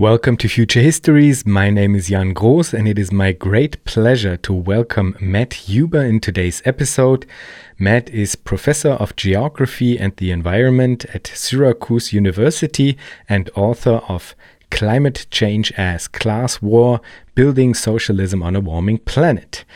Welcome to Future Histories. My name is Jan Groß, and it is my great pleasure to welcome Matt Huber in today's episode. Matt is professor of geography and the environment at Syracuse University and author of Climate Change as Class War Building Socialism on a Warming Planet.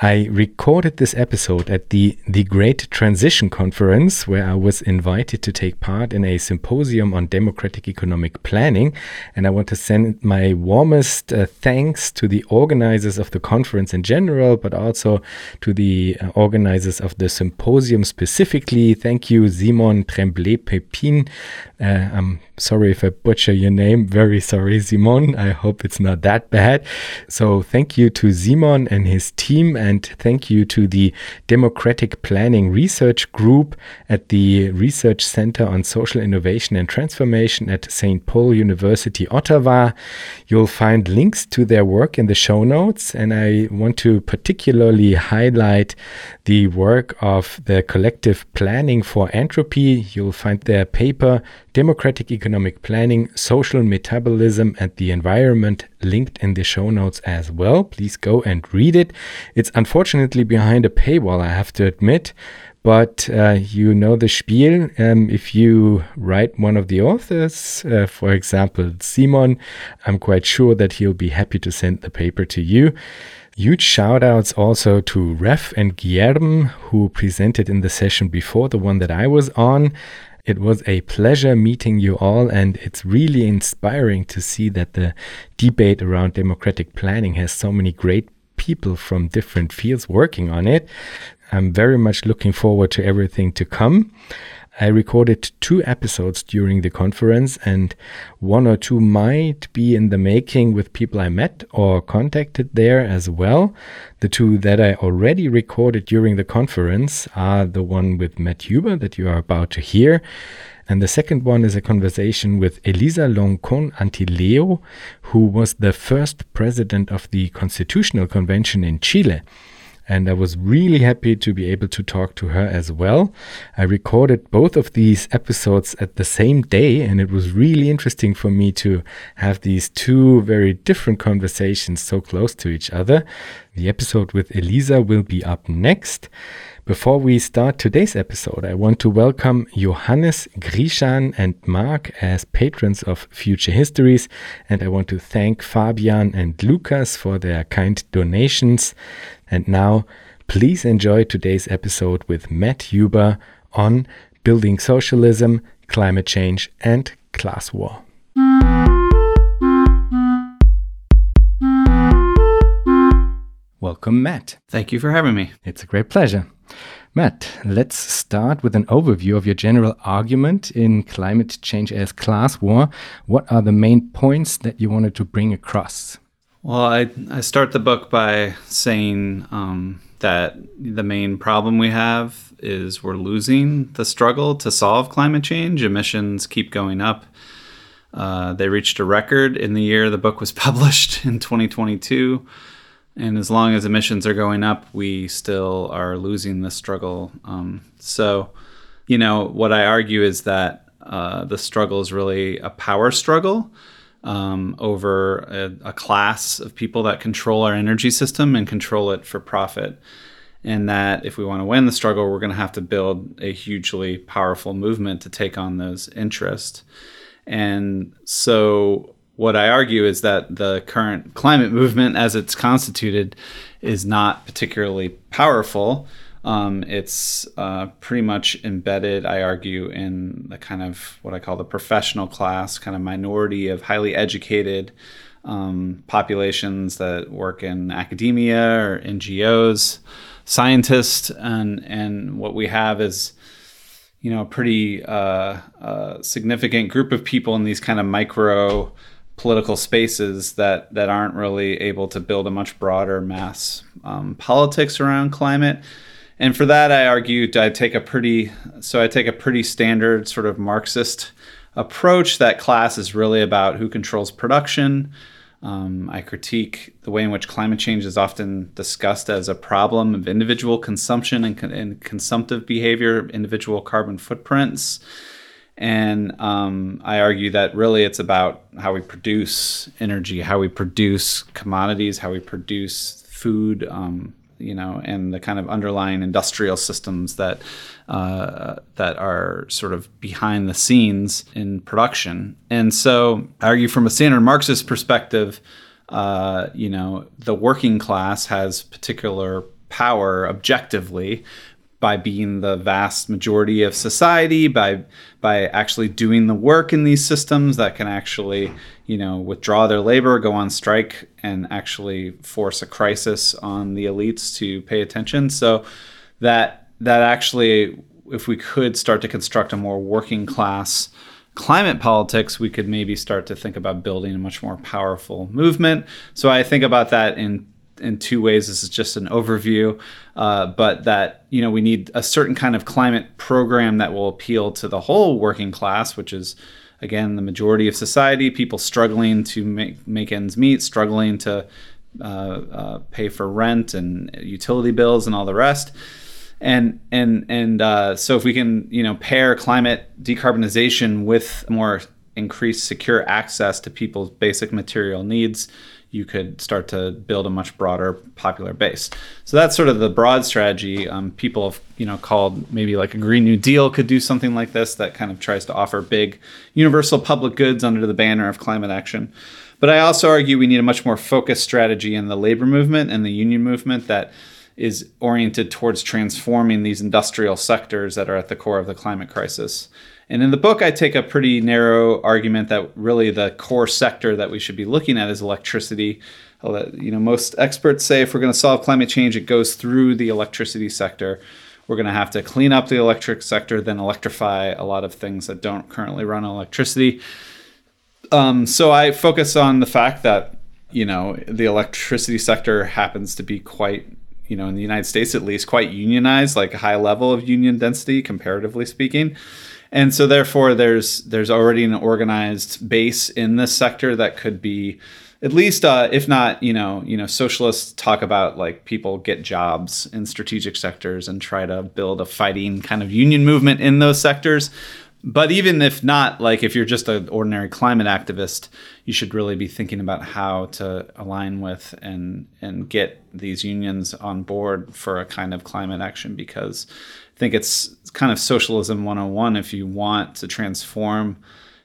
I recorded this episode at the The Great Transition Conference, where I was invited to take part in a symposium on democratic economic planning. And I want to send my warmest uh, thanks to the organizers of the conference in general, but also to the uh, organizers of the symposium specifically. Thank you, Simon Tremblay Pepin. Uh, I'm sorry if I butcher your name. Very sorry, Simon. I hope it's not that bad. So, thank you to Simon and his team, and thank you to the Democratic Planning Research Group at the Research Center on Social Innovation and Transformation at St. Paul University, Ottawa. You'll find links to their work in the show notes, and I want to particularly highlight the work of the Collective Planning for Entropy. You'll find their paper, Democratic Economic Planning, Social Metabolism, and the Environment, linked in the show notes as well. Please go and read it. It's unfortunately behind a paywall, I have to admit. But uh, you know the spiel. Um, if you write one of the authors, uh, for example, Simon, I'm quite sure that he'll be happy to send the paper to you. Huge shout outs also to Ref and Guillermo, who presented in the session before the one that I was on. It was a pleasure meeting you all, and it's really inspiring to see that the debate around democratic planning has so many great people from different fields working on it. I'm very much looking forward to everything to come. I recorded two episodes during the conference, and one or two might be in the making with people I met or contacted there as well. The two that I already recorded during the conference are the one with Matt Huber that you are about to hear. And the second one is a conversation with Elisa Loncón Antileo, who was the first president of the Constitutional Convention in Chile and I was really happy to be able to talk to her as well. I recorded both of these episodes at the same day, and it was really interesting for me to have these two very different conversations so close to each other. The episode with Elisa will be up next. Before we start today's episode, I want to welcome Johannes Grishan and Mark as patrons of Future Histories, and I want to thank Fabian and Lucas for their kind donations. And now, please enjoy today's episode with Matt Huber on building socialism, climate change, and class war. Welcome, Matt. Thank you for having me. It's a great pleasure. Matt, let's start with an overview of your general argument in climate change as class war. What are the main points that you wanted to bring across? Well, I, I start the book by saying um, that the main problem we have is we're losing the struggle to solve climate change. Emissions keep going up. Uh, they reached a record in the year the book was published in 2022. And as long as emissions are going up, we still are losing the struggle. Um, so, you know, what I argue is that uh, the struggle is really a power struggle um, over a, a, class of people that control our energy system and control it for profit. And that if we want to win the struggle, we're going to have to build a hugely powerful movement to take on those interests. And so, what I argue is that the current climate movement, as it's constituted, is not particularly powerful. Um, it's uh, pretty much embedded, I argue, in the kind of what I call the professional class, kind of minority of highly educated um, populations that work in academia or NGOs, scientists, and and what we have is you know a pretty uh, uh, significant group of people in these kind of micro political spaces that that aren't really able to build a much broader mass um, politics around climate and for that, I argued I take a pretty so I take a pretty standard sort of Marxist approach. That class is really about who controls production. Um, I critique the way in which climate change is often discussed as a problem of individual consumption and, and consumptive behavior, individual carbon footprints. And um, I argue that really it's about how we produce energy, how we produce commodities, how we produce food, um, you know, and the kind of underlying industrial systems that uh, that are sort of behind the scenes in production. And so, I argue from a standard Marxist perspective, uh, you know, the working class has particular power objectively by being the vast majority of society by by actually doing the work in these systems that can actually you know withdraw their labor go on strike and actually force a crisis on the elites to pay attention so that that actually if we could start to construct a more working class climate politics, we could maybe start to think about building a much more powerful movement. So I think about that in in two ways. This is just an overview, uh, but that you know we need a certain kind of climate program that will appeal to the whole working class, which is again the majority of society, people struggling to make make ends meet, struggling to uh, uh, pay for rent and utility bills and all the rest. And and and uh, so if we can you know pair climate decarbonization with more increased secure access to people's basic material needs you could start to build a much broader popular base. So that's sort of the broad strategy. Um, people have you know called maybe like a Green New Deal could do something like this that kind of tries to offer big universal public goods under the banner of climate action. But I also argue we need a much more focused strategy in the labor movement and the union movement that is oriented towards transforming these industrial sectors that are at the core of the climate crisis. And in the book, I take a pretty narrow argument that really the core sector that we should be looking at is electricity. You know, most experts say if we're going to solve climate change, it goes through the electricity sector. We're going to have to clean up the electric sector, then electrify a lot of things that don't currently run on electricity. Um, so I focus on the fact that you know the electricity sector happens to be quite you know in the United States at least quite unionized, like a high level of union density comparatively speaking and so therefore there's there's already an organized base in this sector that could be at least uh, if not you know you know socialists talk about like people get jobs in strategic sectors and try to build a fighting kind of union movement in those sectors. But even if not like if you're just an ordinary climate activist you should really be thinking about how to align with and and get these unions on board for a kind of climate action because think it's kind of socialism 101 if you want to transform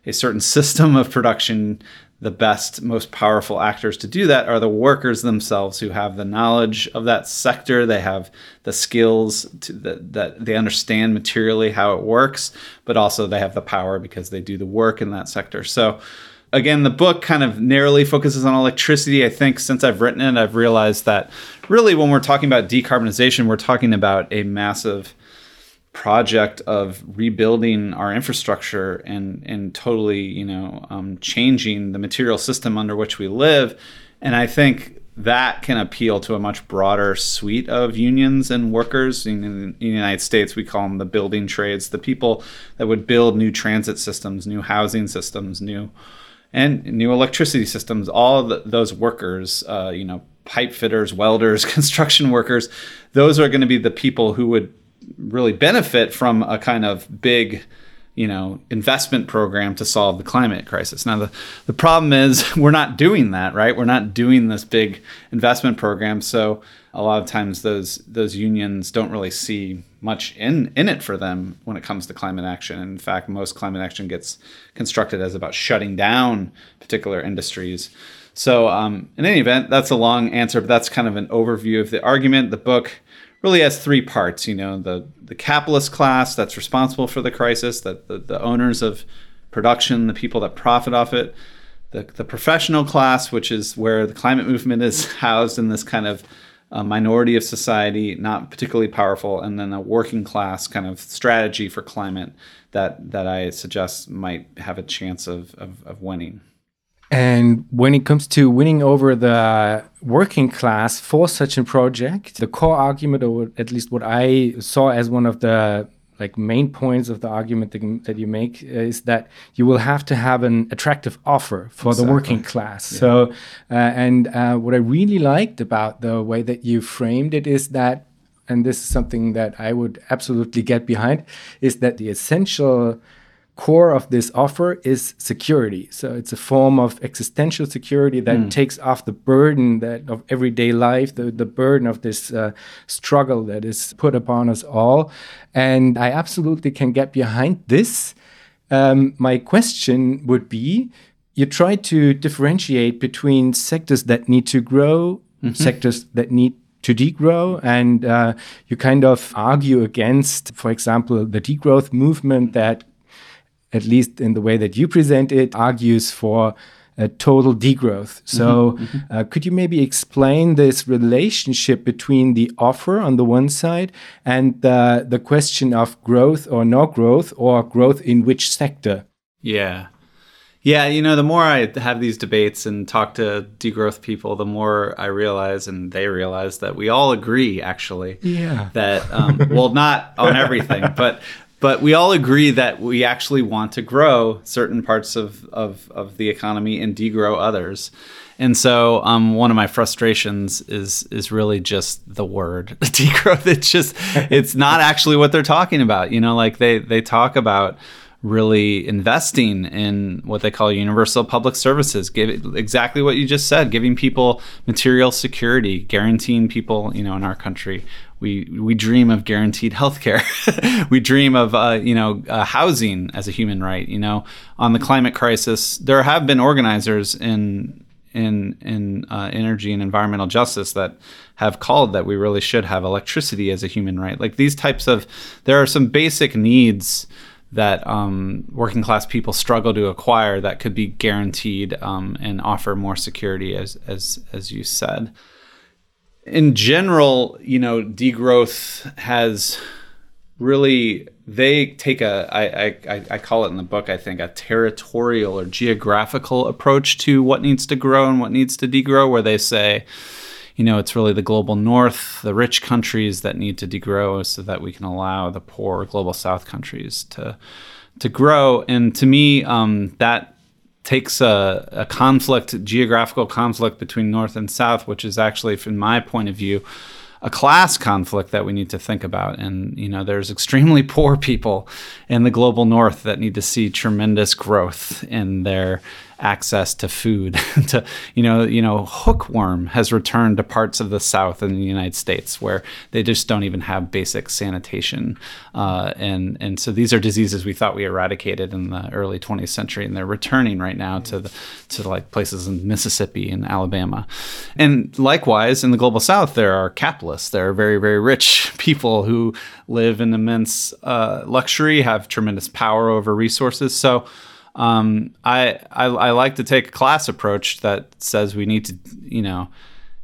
a certain system of production. The best most powerful actors to do that are the workers themselves who have the knowledge of that sector. They have the skills that, that they understand materially how it works but also they have the power because they do the work in that sector. So again the book kind of narrowly focuses on electricity i think since i've written it i've realized that really when we're talking about decarbonization we're talking about a massive project of rebuilding our infrastructure and and totally you know um, changing the material system under which we live. And i think that can appeal to a much broader suite of unions and workers. In, in, the united states we call them the building trades the people that would build new transit systems new housing systems new and new electricity systems. All those workers uh, you know pipe fitters welders construction workers those are going to be the people who would really benefit from a kind of big you know investment program to solve the climate crisis. Now the, the problem is we're not doing that right? We're not doing this big investment program. So a lot of times those those unions don't really see much in in it for them when it comes to climate action. In fact most climate action gets constructed as about shutting down particular industries. So um, in any event that's a long answer but that's kind of an overview of the argument. The book really has three parts. You know, the the capitalist class that's responsible for the crisis, that the, the owners of production, the people that profit off it, the the professional class, which is where the climate movement is housed in this kind of uh, minority of society, not particularly powerful, and then a working class kind of strategy for climate that that I suggest might have a chance of, of, of winning. And when it comes to winning over the working class for such a project, the core argument, or at least what I saw as one of the like main points of the argument that, that you make is that you will have to have an attractive offer for exactly. the working class. Yeah. So, uh, and uh, what I really liked about the way that you framed it is that, and this is something that I would absolutely get behind, is that the essential core of this offer is security. So it's a form of existential security that mm. takes off the burden that of everyday life, the, the burden of this uh, struggle that is put upon us all. And I absolutely can get behind this. Um, my question would be you try to differentiate between sectors that need to grow, mm-hmm. sectors that need to degrow. And uh, you kind of argue against, for example, the degrowth movement that at least in the way that you present it, argues for a total degrowth. So, mm-hmm, mm-hmm. Uh, could you maybe explain this relationship between the offer on the one side and the, the question of growth or no growth, or growth in which sector? Yeah. Yeah, you know, the more I have these debates and talk to degrowth people, the more I realize, and they realize that we all agree, actually. Yeah. That, um, well, not on everything, but but we all agree that we actually want to grow certain parts of, of, of the economy and degrow others. And so um, one of my frustrations is is really just the word degrowth. It's just it's not actually what they're talking about. You know, like they they talk about really investing in what they call universal public services give exactly what you just said giving people material security guaranteeing people you know in our country we we dream of guaranteed health care we dream of uh, you know uh, housing as a human right you know. On the climate crisis there have been organizers in in in uh, energy and environmental justice that have called that we really should have electricity as a human right. Like these types of there are some basic needs that um, working class people struggle to acquire that could be guaranteed um, and offer more security, as as as you said. In general, you know, degrowth has really they take a I, I I call it in the book I think a territorial or geographical approach to what needs to grow and what needs to degrow, where they say you know, it's really the global north, the rich countries that need to degrow so that we can allow the poor global south countries to to grow. And to me, um, that takes a, a conflict, geographical conflict between north and south, which is actually, from my point of view, a class conflict that we need to think about. And, you know, there's extremely poor people in the global north that need to see tremendous growth in their access to food. to you know, you know, hookworm has returned to parts of the South in the United States where they just don't even have basic sanitation, uh, and and so these are diseases we thought we eradicated in the early 20th century, and they're returning right now to the to like places in Mississippi and Alabama, and likewise in the global South there are capitalists. There are very very rich people who live in immense uh, luxury, have tremendous power over resources. So um, I, I, I like to take a class approach that says we need to, you know,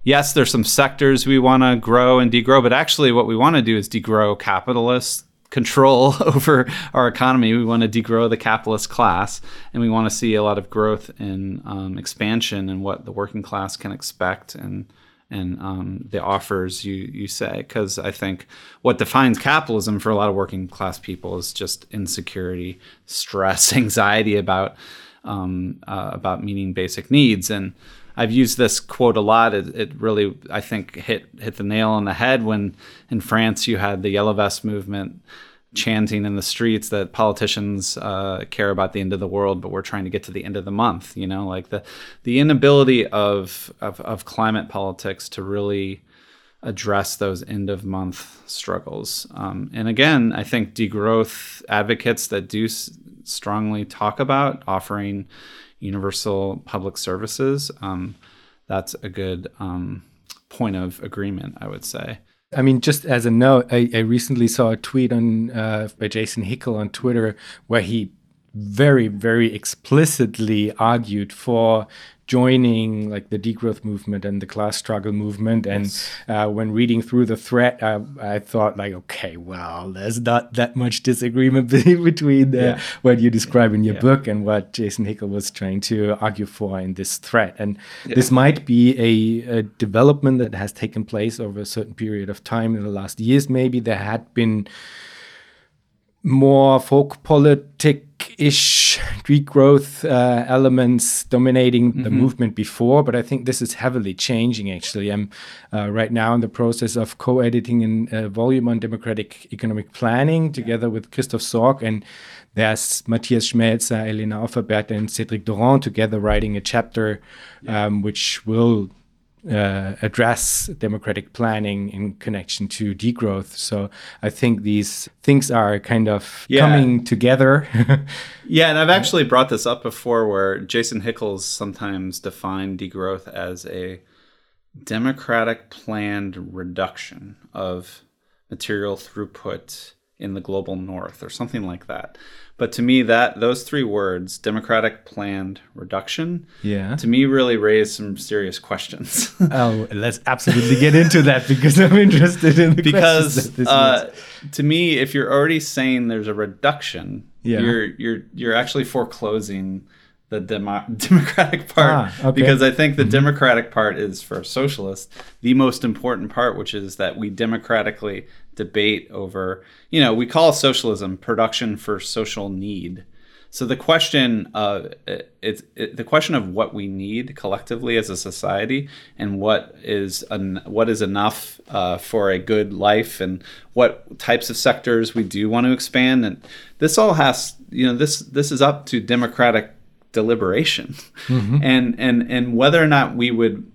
yes, there's some sectors we want to grow and degrow, but actually, what we want to do is degrow capitalist control over our economy. We want to degrow the capitalist class, and we want to see a lot of growth and um, expansion and what the working class can expect and and um, the offers you you say because I think what defines capitalism for a lot of working class people is just insecurity, stress, anxiety about um, uh, about meeting basic needs and. I've used this quote a lot. It, it, really, I think, hit hit the nail on the head when in France you had the Yellow Vest movement chanting in the streets that politicians uh, care about the end of the world, but we're trying to get to the end of the month. You know, like the the inability of of, of climate politics to really address those end of month struggles. Um, and again, I think degrowth advocates that do s- strongly talk about offering universal public services. Um, that's a good um, point of agreement, I would say. I mean, just as a note, I, I recently saw a tweet on uh, by Jason Hickel on Twitter where he very, very explicitly argued for joining like the degrowth movement and the class struggle movement. And yes. uh, when reading through the threat, uh, I thought like, okay, well, there's not that much disagreement between the, yeah. what you describe in your yeah. book and what Jason Hickel was trying to argue for in this threat. And yeah. this might be a, a development that has taken place over a certain period of time in the last years. Maybe there had been more folk politic ish degrowth uh, elements dominating mm-hmm. the movement before, but I think this is heavily changing actually. I'm uh, right now in the process of co editing a volume on democratic economic planning together with Christoph Sorg. And there's Matthias Schmelzer, Elena Hofferberth, and Cedric Durand together writing a chapter um, which will uh, address democratic planning in connection to degrowth. So I think these things are kind of yeah. coming together. yeah, and I've actually brought this up before where Jason Hickel's sometimes defined degrowth as a democratic planned reduction of material throughput in the global north or something like that. But to me, that those three words, democratic planned reduction, yeah, to me really raise some serious questions. oh, let's absolutely get into that because I'm interested in the because uh, to me, if you're already saying there's a reduction, yeah. you're you're you're actually foreclosing the demo- democratic part ah, okay. because I think the mm-hmm. democratic part is for socialists the most important part, which is that we democratically debate over, you know, we call socialism production for social need. So the question of it's it, the question of what we need collectively as a society and what is an, what is enough uh, for a good life and what types of sectors we do want to expand and this all has you know this this is up to democratic deliberation mm-hmm. and and and whether or not we would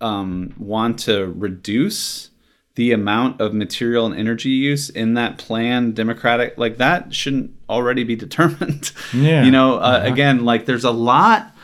um, want to reduce the amount of material and energy use in that plan democratic like that shouldn't already be determined yeah you know uh, uh-huh. again like there's a lot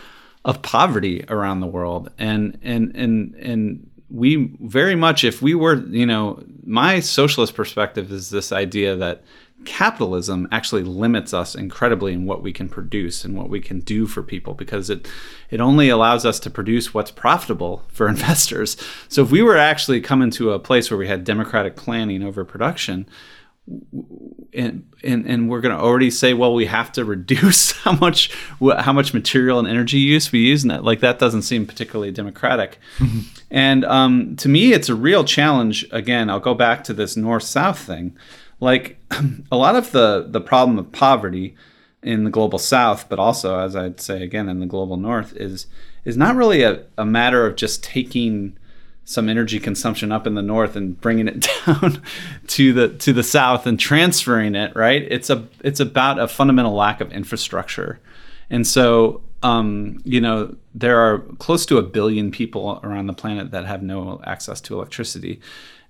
of poverty around the world and and and and we very much if we were you know my socialist perspective is this idea that capitalism actually limits us incredibly in what we can produce and what we can do for people because it it only allows us to produce what's profitable for investors. So if we were actually coming to a place where we had democratic planning over production, and and, and we're going to already say, well, we have to reduce how much how much material and energy use we use, and that like that doesn't seem particularly democratic. and um, to me, it's a real challenge. Again, I'll go back to this north south thing like a lot of the the problem of poverty in the global south but also as i'd say again in the global north is is not really a, a matter of just taking some energy consumption up in the north and bringing it down to the to the south and transferring it right? It's a it's about a fundamental lack of infrastructure. And so um, you know there are close to a billion people around the planet that have no access to electricity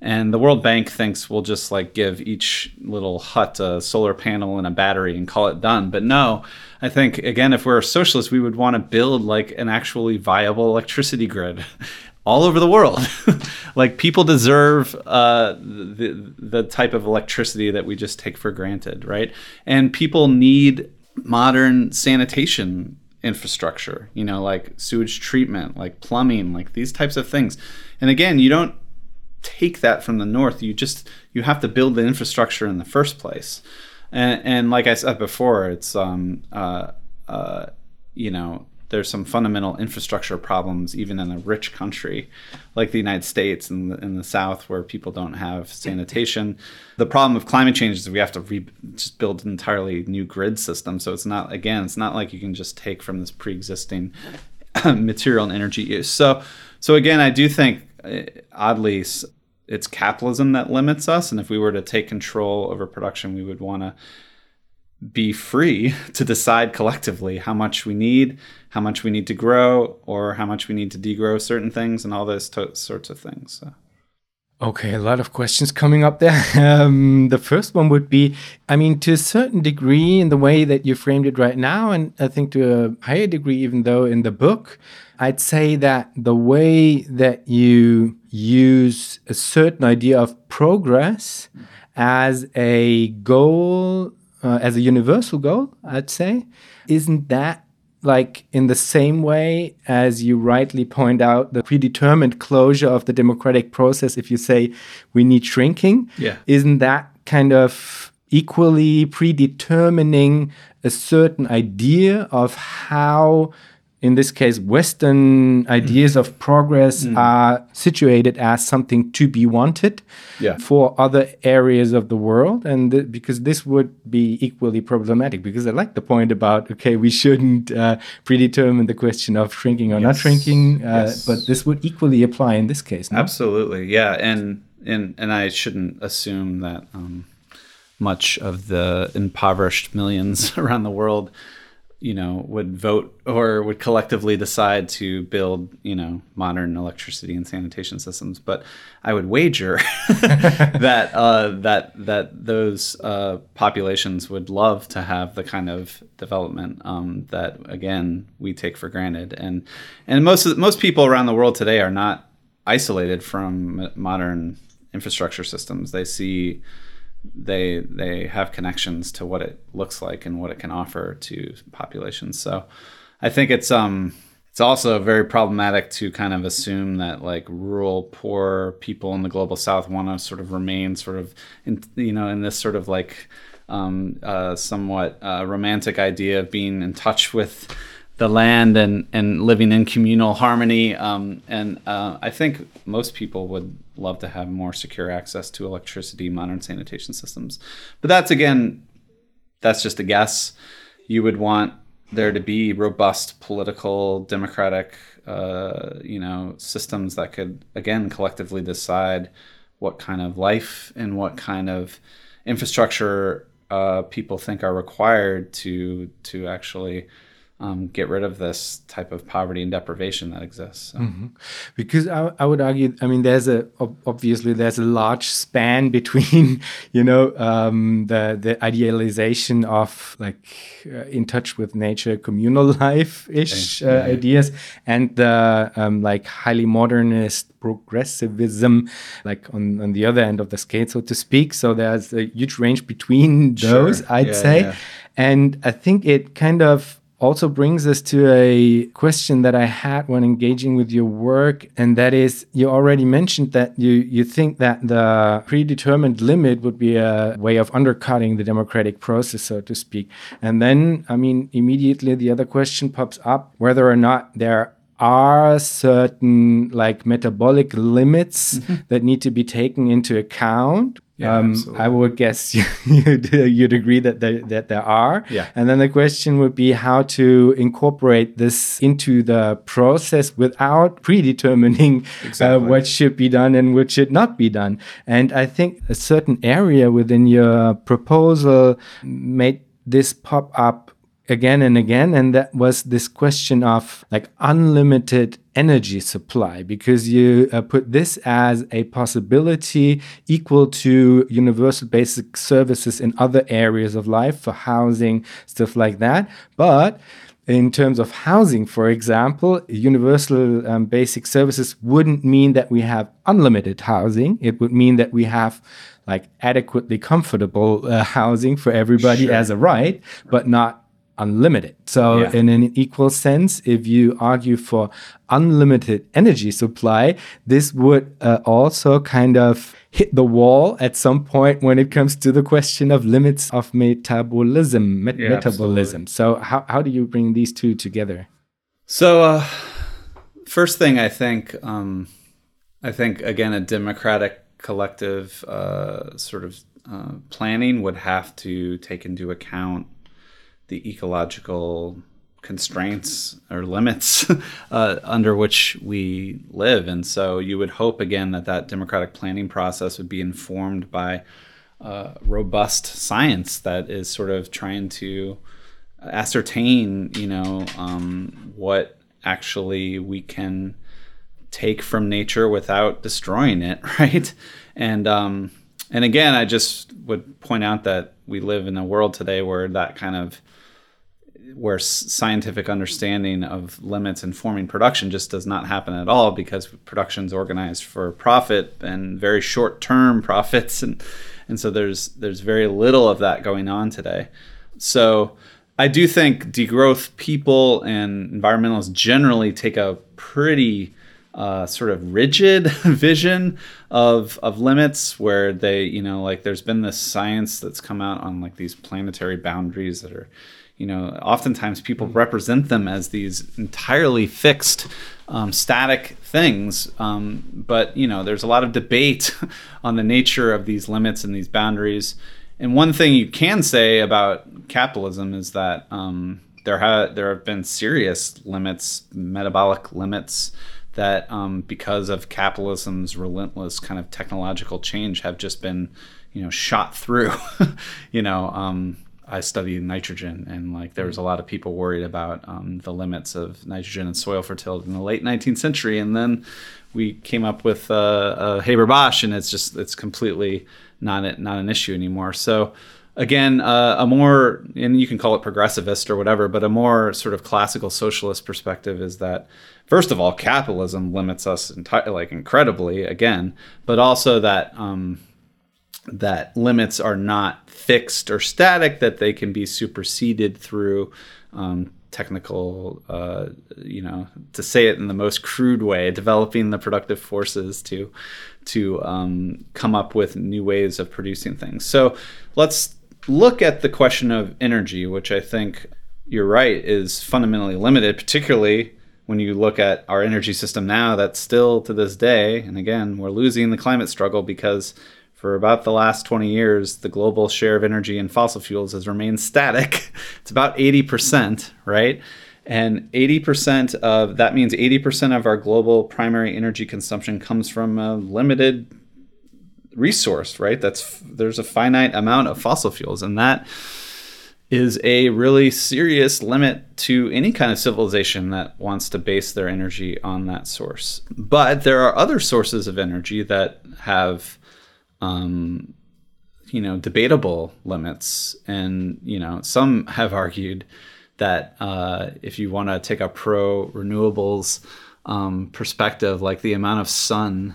and the World Bank thinks we'll just like give each little hut a solar panel and a battery and call it done. But no, I think again, if we're a socialist, we would want to build like an actually viable electricity grid all over the world. like people deserve uh, the the type of electricity that we just take for granted, right? And people need modern sanitation infrastructure, you know, like sewage treatment, like plumbing, like these types of things. And again, you don't take that from the north. You just you have to build the infrastructure in the first place. And, and like I said before, it's um, uh, uh, you know there's some fundamental infrastructure problems even in a rich country like the United States and in, in the South where people don't have sanitation. The problem of climate change is we have to re- just build an entirely new grid system. So it's not again, it's not like you can just take from this pre-existing material and energy use. So so again, I do think oddly, it's capitalism that limits us. And if we were to take control over production, we would want to be free to decide collectively how much we need, how much we need to grow, or how much we need to degrow certain things, and all those to- sorts of things. So. Okay, a lot of questions coming up there. Um, the first one would be I mean, to a certain degree, in the way that you framed it right now, and I think to a higher degree, even though in the book, I'd say that the way that you use a certain idea of progress as a goal, uh, as a universal goal, I'd say, isn't that like in the same way as you rightly point out the predetermined closure of the democratic process if you say we need shrinking? Yeah. Isn't that kind of equally predetermining a certain idea of how in this case, Western ideas of progress mm. are situated as something to be wanted yeah. for other areas of the world. And th because this would be equally problematic, because I like the point about, okay, we shouldn't uh, predetermine the question of shrinking or yes. not shrinking, uh, yes. but this would equally apply in this case. No? Absolutely. Yeah. And, and, and I shouldn't assume that um, much of the impoverished millions around the world you know would vote or would collectively decide to build you know modern electricity and sanitation systems. But i would wager that uh, that that those uh, populations would love to have the kind of development um, that again we take for granted. And and most of, most people around the world today are not isolated from modern infrastructure systems. They see they they have connections to what it looks like and what it can offer to populations. So I think it's um it's also very problematic to kind of assume that like rural poor people in the global south want to sort of remain sort of in you know in this sort of like um, uh, somewhat uh, romantic idea of being in touch with the land and, and living in communal harmony. Um, and uh, I think most people would love to have more secure access to electricity, modern sanitation systems. But that's again, that's just a guess. You would want there to be robust political, democratic, uh, you know, systems that could again collectively decide what kind of life and what kind of infrastructure uh, people think are required to to actually um, get rid of this type of poverty and deprivation that exists. So. Mm-hmm. Because I, I, would argue, I mean, there's a obviously there's a large span between, you know, um, the the idealization of like uh, in touch with nature, communal life ish uh, yeah. ideas, and the um, like highly modernist progressivism, like on on the other end of the scale, so to speak. So there's a huge range between those, sure. I'd yeah, say, yeah. and I think it kind of also brings us to a question that I had when engaging with your work, and that is you already mentioned that you, you think that the predetermined limit would be a way of undercutting the democratic process, so to speak. And then, I mean, immediately the other question pops up whether or not there are certain like metabolic limits mm-hmm. that need to be taken into account yeah, um, I would guess you'd, you'd agree that there, that there are. Yeah. And then the question would be how to incorporate this into the process without predetermining uh, exactly. uh, what should be done and what should not be done. And I think a certain area within your proposal made this pop up again and again and that was this question of like unlimited energy supply because you uh, put this as a possibility equal to universal basic services in other areas of life for housing stuff like that but in terms of housing, for example, universal um, basic services wouldn't mean that we have unlimited housing. It would mean that we have like adequately comfortable uh, housing for everybody sure. as a right, but not unlimited. So, yeah. in an equal sense, if you argue for unlimited energy supply, this would uh, also kind of hit the wall at some point when it comes to the question of limits of metabolism. Met yeah, metabolism. Absolutely. So, how, how do you bring these two together? So, uh, first thing I think, um, I think again, a democratic collective uh, sort of uh, planning would have to take into account the ecological constraints or limits uh, under which we live. And so you would hope again that that democratic planning process would be informed by uh, robust science that is sort of trying to ascertain, you know, um, what actually we can take from nature without destroying it, right? And um, and again, I just would point out that we live in a world today where that kind of where scientific understanding of limits informing production just does not happen at all because production is organized for profit and very short term profits. And and so there's there's very little of that going on today. So I do think degrowth people and environmentalists generally take a pretty uh, sort of rigid vision of of limits where they you know like there's been this science that's come out on like these planetary boundaries that are you know, oftentimes people represent them as these entirely fixed, um, static things. Um, but you know, there's a lot of debate on the nature of these limits and these boundaries. And one thing you can say about capitalism is that um, there have there have been serious limits, metabolic limits that um, because of capitalism's relentless kind of technological change have just been you know shot through you know um, I studied nitrogen, and like there was a lot of people worried about um, the limits of nitrogen and soil fertility in the late 19th century, and then we came up with uh, uh, Haber Bosch, and it's just it's completely not not an issue anymore. So again, uh, a more and you can call it progressivist or whatever, but a more sort of classical socialist perspective is that first of all, capitalism limits us enti- like incredibly again, but also that. Um, that limits are not fixed or static, that they can be superseded through um, technical, uh, you know, to say it in the most crude way, developing the productive forces to to um, come up with new ways of producing things. So let's look at the question of energy, which I think you're right is fundamentally limited, particularly when you look at our energy system now. That's still to this day, and again, we're losing the climate struggle because for about the last 20 years, the global share of energy in fossil fuels has remained static. It's about 80%, right? And 80% of that means 80% of our global primary energy consumption comes from a limited resource, right? That's there's a finite amount of fossil fuels and that is a really serious limit to any kind of civilization that wants to base their energy on that source. But there are other sources of energy that have um, you know, debatable limits. And, you know, some have argued that uh, if you want to take a pro renewables um, perspective, like the amount of sun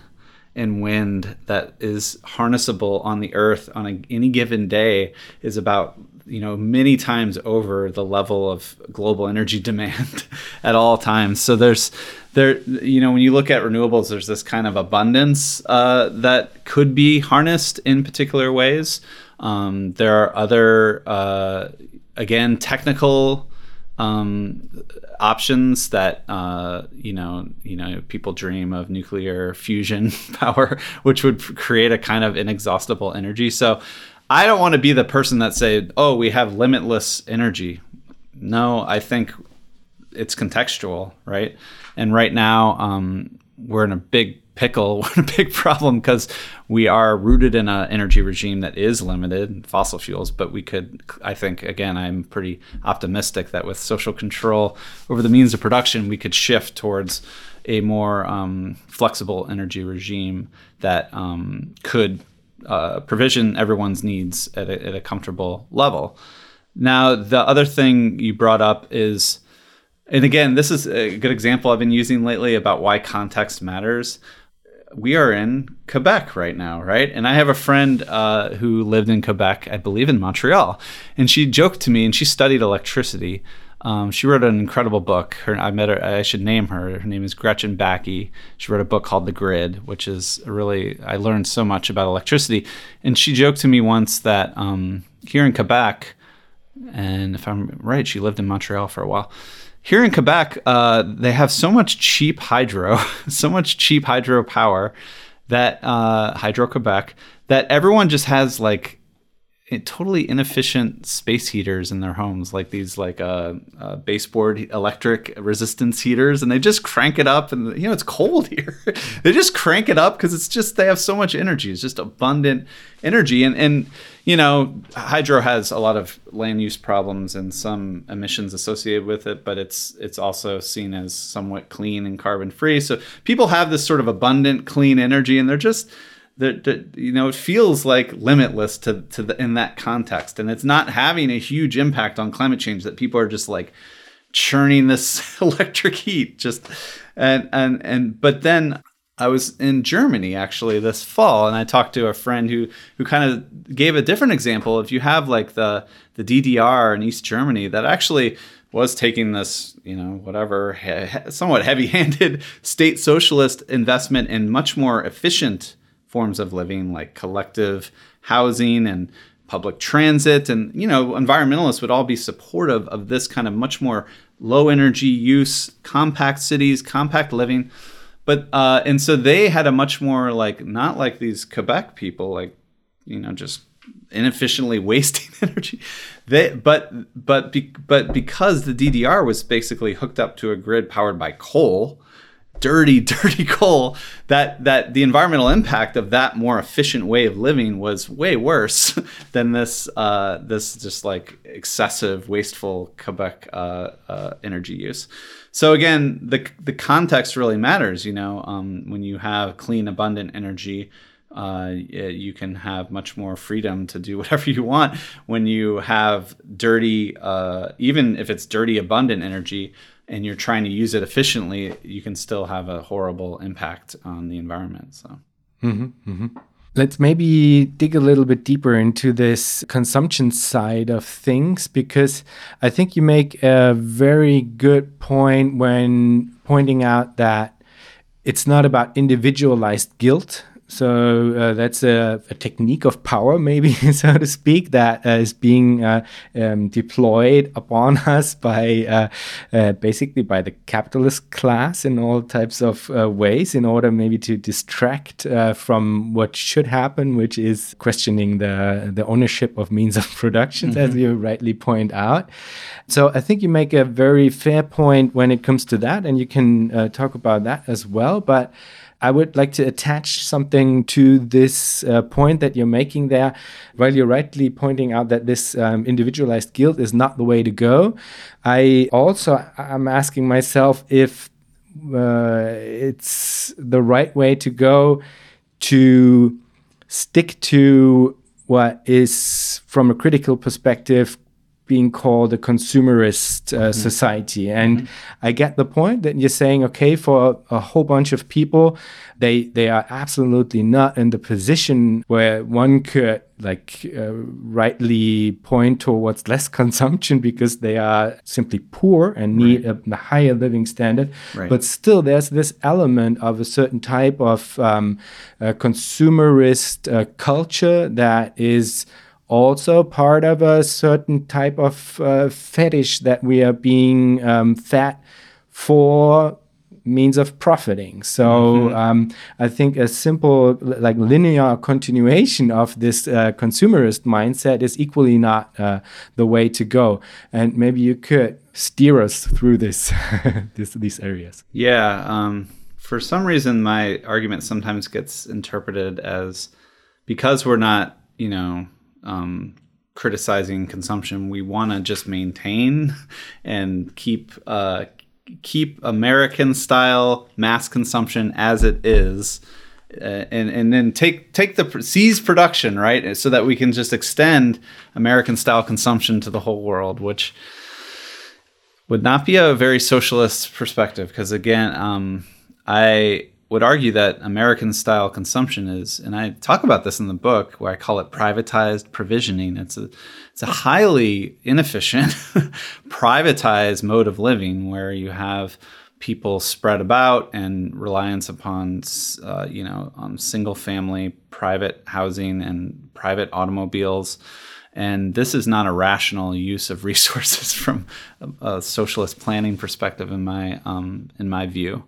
and wind that is harnessable on the earth on a, any given day is about you know many times over the level of global energy demand at all times. So there's there you know when you look at renewables there's this kind of abundance uh, that could be harnessed in particular ways. Um, there are other uh, again technical um, options that uh, you know you know people dream of nuclear fusion power which would create a kind of inexhaustible energy. So I don't want to be the person that say, "Oh, we have limitless energy." No, I think it's contextual, right? And right now, um, we're in a big pickle, we're in a big problem because we are rooted in an energy regime that is limited, fossil fuels. But we could, I think, again, I'm pretty optimistic that with social control over the means of production, we could shift towards a more um, flexible energy regime that um, could uh, provision everyone's needs at a, at a comfortable level. Now, the other thing you brought up is, and again, this is a good example I've been using lately about why context matters. We are in Quebec right now, right? And I have a friend uh, who lived in Quebec, I believe in Montreal, and she joked to me, and she studied electricity. Um, she wrote an incredible book. Her, I met her. I should name her. Her name is Gretchen Bakke. She wrote a book called The Grid, which is really. I learned so much about electricity. And she joked to me once that um, here in Quebec, and if I'm right, she lived in Montreal for a while. Here in Quebec, uh, they have so much cheap hydro, so much cheap hydro power that uh, Hydro Quebec that everyone just has like totally inefficient space heaters in their homes, like these like uh, uh, baseboard electric resistance heaters, and they just crank it up. And you know it's cold here. they just crank it up because it's just they have so much energy. It's just abundant energy, and and you know hydro has a lot of land use problems and some emissions associated with it, but it's it's also seen as somewhat clean and carbon free. So people have this sort of abundant clean energy, and they're just that, you know it feels like limitless to to the, in that context. And it's not having a huge impact on climate change that people are just like churning this electric heat just and and and but then I was in Germany actually this fall and I talked to a friend who who kind of gave a different example. If you have like the the DDR in East Germany that actually was taking this, you know, whatever, he- somewhat heavy-handed state socialist investment in much more efficient forms of living like collective housing and public transit. And you know environmentalists would all be supportive of this kind of much more low energy use compact cities compact living. But uh, and so they had a much more like not like these quebec people like you know just inefficiently wasting energy. They but but be, but because the ddr was basically hooked up to a grid powered by coal dirty, dirty coal, that that the environmental impact of that more efficient way of living was way worse than this uh, this just like excessive, wasteful Quebec uh, uh, energy use. So again, the the context really matters. You know, um, when you have clean, abundant energy. Uh, you can have much more freedom to do whatever you want when you have dirty, uh, even if it's dirty, abundant energy and you're trying to use it efficiently, you can still have a horrible impact on the environment. So. Mm-hmm, mm-hmm. Let's maybe dig a little bit deeper into this consumption side of things because I think you make a very good point when pointing out that it's not about individualized guilt so uh, that's a, a, technique of power, maybe so to speak, that uh, is being uh, um, deployed upon us by uh, uh, basically by the capitalist class in all types of uh, ways, in order maybe to distract from what should happen, which is questioning the the ownership of means of production, mm -hmm. as mm-hmm. you rightly point out. So I think you make a very fair point when it comes to that, and you can talk about that as well, but. I would like to attach something to this uh, point that you're making there. While you're rightly pointing out that this um, individualized guilt is not the way to go, I also am asking myself if uh, it's the right way to go to stick to what is, from a critical perspective, being called a consumerist uh, mm-hmm. society. And mm-hmm. I get the point that you're saying, okay, for a, a, whole bunch of people, they they are absolutely not in the position where one could like uh, rightly point towards less consumption because they are simply poor and need right. a, a, higher living standard. Right. But still, there's this element of a certain type of um, uh, consumerist uh, culture that is also part of a certain type of uh, fetish that we are being um, fed for means of profiting. So mm-hmm. um, I think a simple, like linear continuation of this uh, consumerist mindset is equally not uh, the way to go. And maybe you could steer us through this, this these areas. Yeah. Um, for some reason, my argument sometimes gets interpreted as because we're not, you know, um, criticizing consumption. We want to just maintain and keep uh, keep American style mass consumption as it is. Uh, and and then take take the seize production right so that we can just extend American style consumption to the whole world, which would not be a very socialist perspective because again, um, I would argue that American style consumption is, and I talk about this in the book where I call it privatized provisioning. It's a it's a highly inefficient, privatized mode of living where you have people spread about and reliance upon uh, you know um, single family private housing and private automobiles and this is not a rational use of resources from a, a socialist planning perspective in my um, in my view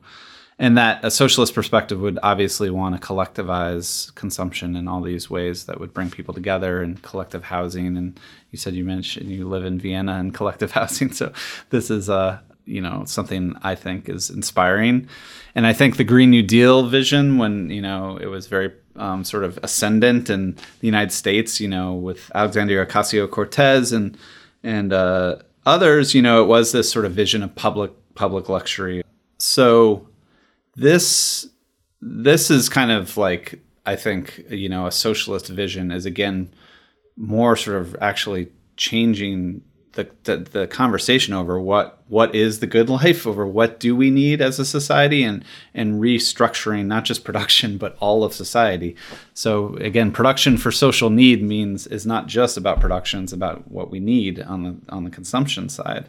and that a socialist perspective would obviously want to collectivize consumption in all these ways that would bring people together and collective housing. And you said you mentioned you live in vienna and collective housing. So this is a uh, you know something i think is inspiring. And i think the green new deal vision when you know it was very um, sort of ascendant in the united states you know with alexandria ocasio-cortez and and uh, others you know it was this sort of vision of public public luxury. So this this is kind of like I think you know a socialist vision is again more sort of actually changing the, the, the conversation over what what is the good life over what do we need as a society and and restructuring not just production but all of society. So again production for social need means is not just about production it's about what we need on the on the consumption side.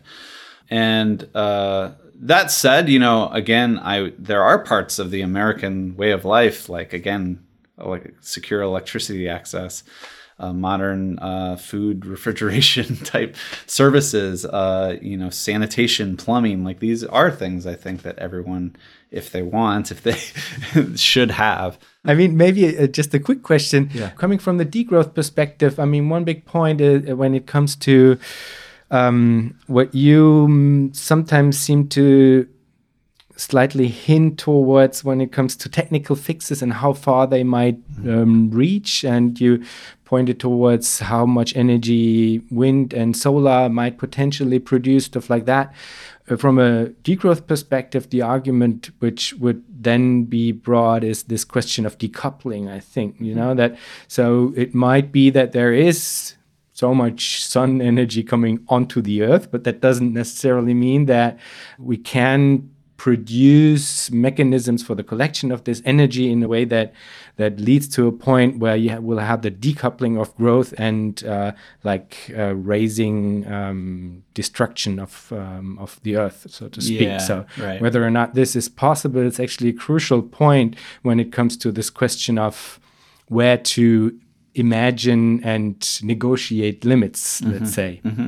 And uh, that said, you know, again, I there are parts of the American way of life, like again, like secure electricity access, uh, modern uh, food refrigeration type services, uh, you know, sanitation, plumbing. Like these are things I think that everyone, if they want, if they should have. I mean, maybe uh, just a quick question. Yeah. Coming from the degrowth perspective, I mean, one big point is when it comes to um, what you mm, sometimes seem to slightly hint towards when it comes to technical fixes and how far they might um, reach. And you pointed towards how much energy wind and solar might potentially produce, stuff like that. Uh, from a degrowth perspective, the argument which would then be brought is this question of decoupling, I think, you know, that so it might be that there is so much sun energy coming onto the earth, but that doesn't necessarily mean that we can produce mechanisms for the collection of this energy in a way that that leads to a point where you will have the decoupling of growth and uh, like uh, raising um, destruction of um, of the earth, so to speak. Yeah, so right. whether or not this is possible, it's actually a crucial point when it comes to this question of where to imagine and negotiate limits. Mm-hmm. Let's say. Mm-hmm.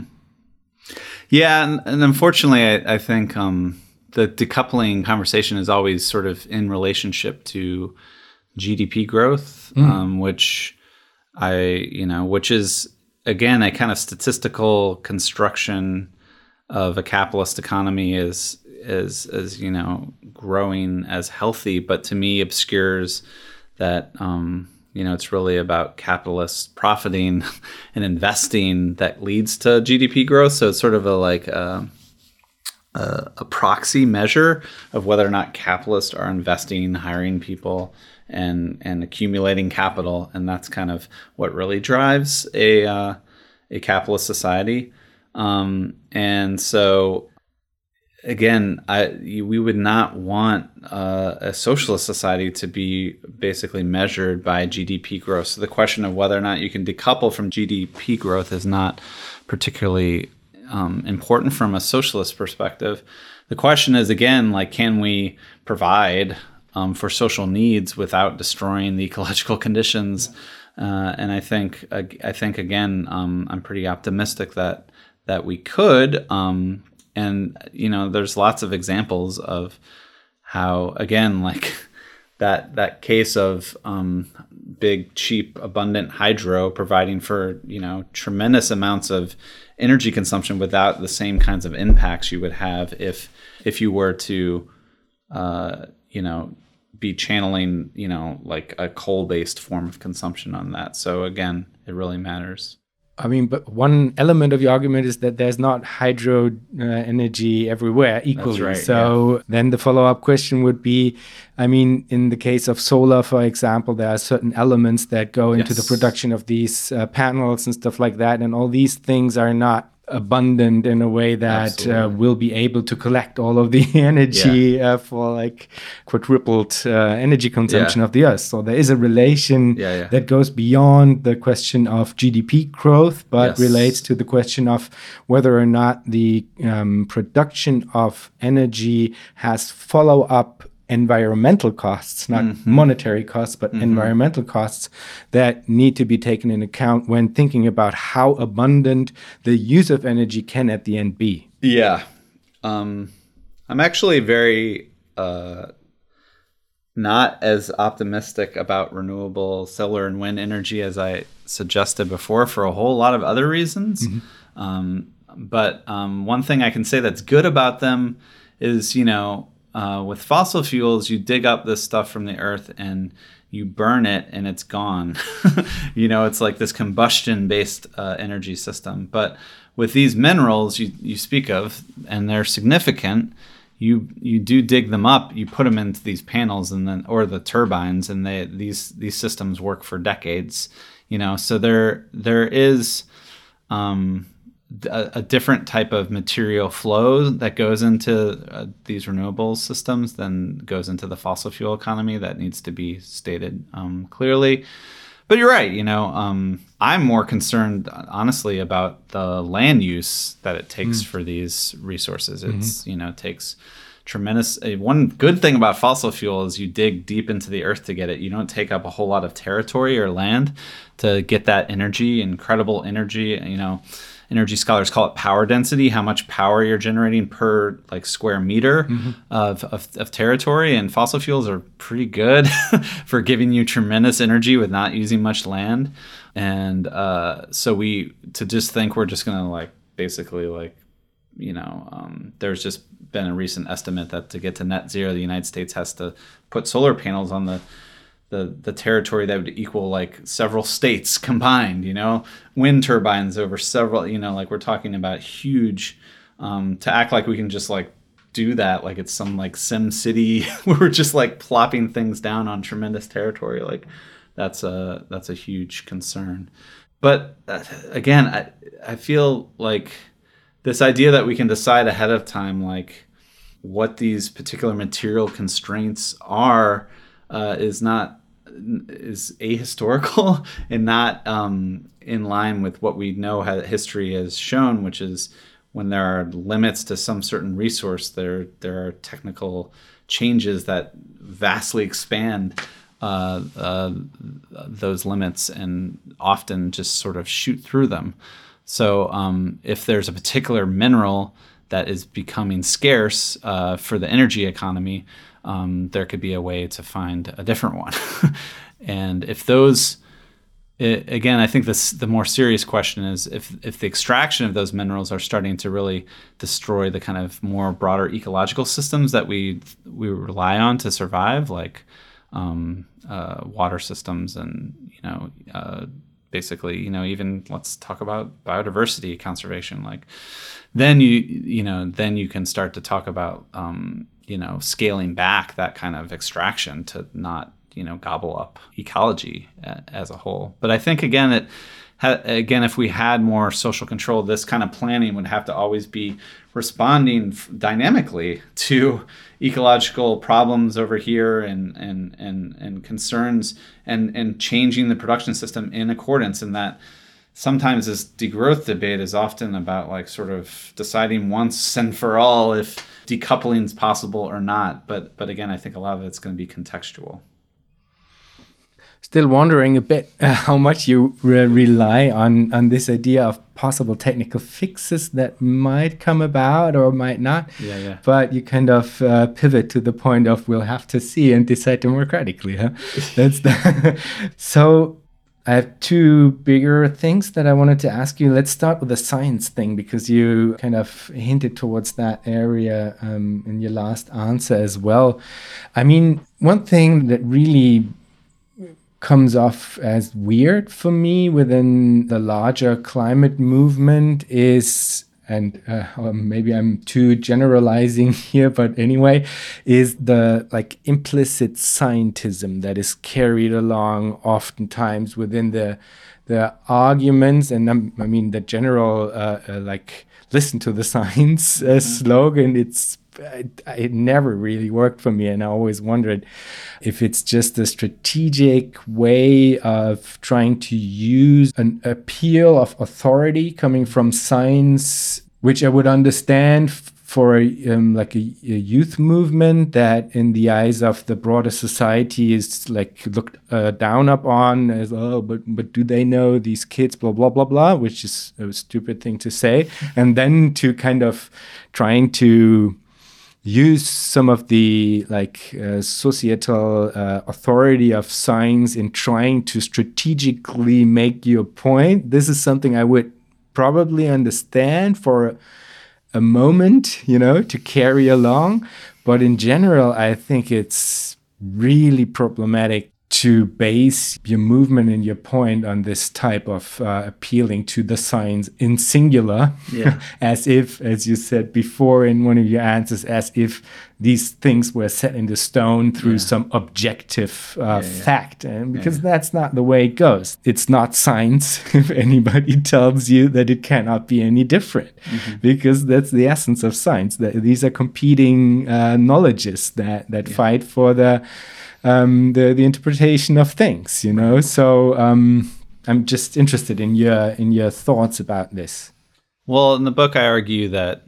Yeah, and, and unfortunately, I, I think. Um, the decoupling conversation is always sort of in relationship to GDP growth, mm. um, which I, you know, which is again a kind of statistical construction of a capitalist economy is is as you know growing as healthy, but to me obscures that um, you know it's really about capitalists profiting and investing that leads to GDP growth. So it's sort of a like. Uh, a, a, proxy measure of whether or not capitalists are investing, hiring people, and and accumulating capital, and that's kind of what really drives a uh, a capitalist society. Um, and so, again, I we would not want uh, a socialist society to be basically measured by GDP growth. So the question of whether or not you can decouple from GDP growth is not particularly um, important from a socialist perspective. The question is again, like, can we provide um, for social needs without destroying the ecological conditions? Uh, and I think, I think again, um, I'm pretty optimistic that that we could. Um, and you know, there's lots of examples of how, again, like that that case of um, big, cheap, abundant hydro providing for you know tremendous amounts of energy consumption without the same kinds of impacts you would have if if you were to uh, you know be channeling you know like a coal based form of consumption on that. So again it really matters I mean, but one element of your argument is that there's not hydro uh, energy everywhere equally. Right, so yeah. then the follow up question would be I mean, in the case of solar, for example, there are certain elements that go into yes. the production of these uh, panels and stuff like that. And all these things are not abundant in a way that uh, will be able to collect all of the energy yeah. uh, for like quadrupled uh, energy consumption yeah. of the earth. So there is a relation yeah, that goes beyond the question of GDP growth, but yes. relates to the question of whether or not the um, production of energy has follow up environmental costs, not mm-hmm. monetary costs, but mm-hmm. environmental costs that need to be taken in account when thinking about how abundant the use of energy can at the end be. Yeah. Um, I'm actually very uh, not as optimistic about renewable solar and wind energy as I suggested before for a whole lot of other reasons. Mm-hmm. Um, but um, one thing I can say that's good about them is, you know, uh, with fossil fuels, you dig up this stuff from the earth and you burn it and it's gone. you know, it's like this combustion based uh, energy system. But with these minerals you, you speak of, and they're significant, you you do dig them up, you put them into these panels and then or the turbines, and they these these systems work for decades. You know, so there there is um, a, a, different type of material flow that goes into uh, these renewable systems than goes into the fossil fuel economy. That needs to be stated um, clearly. But you're right. You know, um, I'm more concerned, honestly, about the land use that it takes mm. for these resources. It's mm-hmm. you know it takes tremendous. Uh, one good thing about fossil fuel is you dig deep into the earth to get it. You don't take up a whole lot of territory or land to get that energy, incredible energy. You know, energy scholars call it power density, how much power you're generating per like square meter mm-hmm. of, of, of, territory. And fossil fuels are pretty good for giving you tremendous energy with not using much land. And uh, so we to just think we're just gonna like basically like you know um, there's just been a recent estimate that to get to net zero, the United States has to put solar panels on the the the territory that would equal like several states combined. You know, wind turbines over several. You know, like we're talking about huge. Um, to act like we can just like do that like it's some like sim city where we're just like plopping things down on tremendous territory like that's a that's a huge concern but uh, again i i feel like this idea that we can decide ahead of time like what these particular material constraints are uh, is not is ahistorical and not um, in line with what we know history has shown, which is when there are limits to some certain resource, there there are technical changes that vastly expand uh, uh, those limits and often just sort of shoot through them. So um, if there's a particular mineral that is becoming scarce uh, for the energy economy, um, there could be a way to find a different one. and if those, it, again, I think this the more serious question is if if the extraction of those minerals are starting to really destroy the kind of more broader ecological systems that we we rely on to survive, like um, uh, water systems and you know. Uh, basically you know even let's talk about biodiversity conservation like then you you know then you can start to talk about um, you know scaling back that kind of extraction to not you know gobble up ecology as a whole. But i think again it again if we had more social control this kind of planning would have to always be responding dynamically to ecological problems over here and and and, and concerns and and changing the production system in accordance and that sometimes this degrowth debate is often about like sort of deciding once and for all if decoupling is possible or not. But but again, I think a lot of it's going to be contextual. Still wondering a bit uh, how much you re rely on on this idea of possible technical fixes that might come about or might not. Yeah, yeah. But you kind of uh, pivot to the point of we'll have to see and decide democratically. Huh? That's the so I have two bigger things that I wanted to ask you. Let's start with the science thing because you kind of hinted towards that area um, in your last answer as well. I mean, one thing that really comes off as weird for me within the larger climate movement is and uh, maybe I'm too generalizing here, but anyway, is the like implicit scientism that is carried along oftentimes within the the arguments, and um, I mean the general uh, uh, like listen to the science uh, mm-hmm. slogan. It's it, it, never really worked for me, and I always wondered if it's just a strategic way of trying to use an appeal of authority coming from science, which I would understand for a, um, like a, a, youth movement that in the eyes of the broader society is like looked uh, down upon as oh but but do they know these kids? blah blah blah blah which is a stupid thing to say. And then to kind of trying to use some of the like uh, societal uh, authority of science in trying to strategically make your point. This is something i would probably understand for a moment you know to carry along. But in general i think it's really problematic to base your movement and your point on this type of uh, appealing to the signs in singular, yeah. as if, as you said before in one of your answers, as if these things were set into stone through yeah. some objective uh, yeah, fact. And because that's not the way it goes. It's not science if anybody tells you that it cannot be any different, mm-hmm. because that's the essence of science. That these are competing uh, knowledges that that fight for the um, the the interpretation of things. You know, so um, I'm just interested in your in your thoughts about this. Well, in the book, I argue that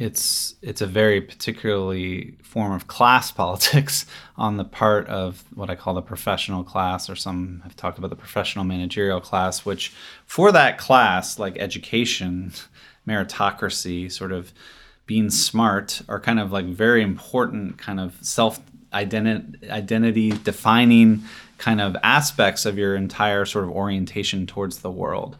it's it's a very particularly form of class politics on the part of what I call the professional class, or some have talked about the professional managerial class, which for that class, like education, meritocracy, sort of being smart, are kind of like very important kind of self identity identity defining kind of aspects of your entire sort of orientation towards the world.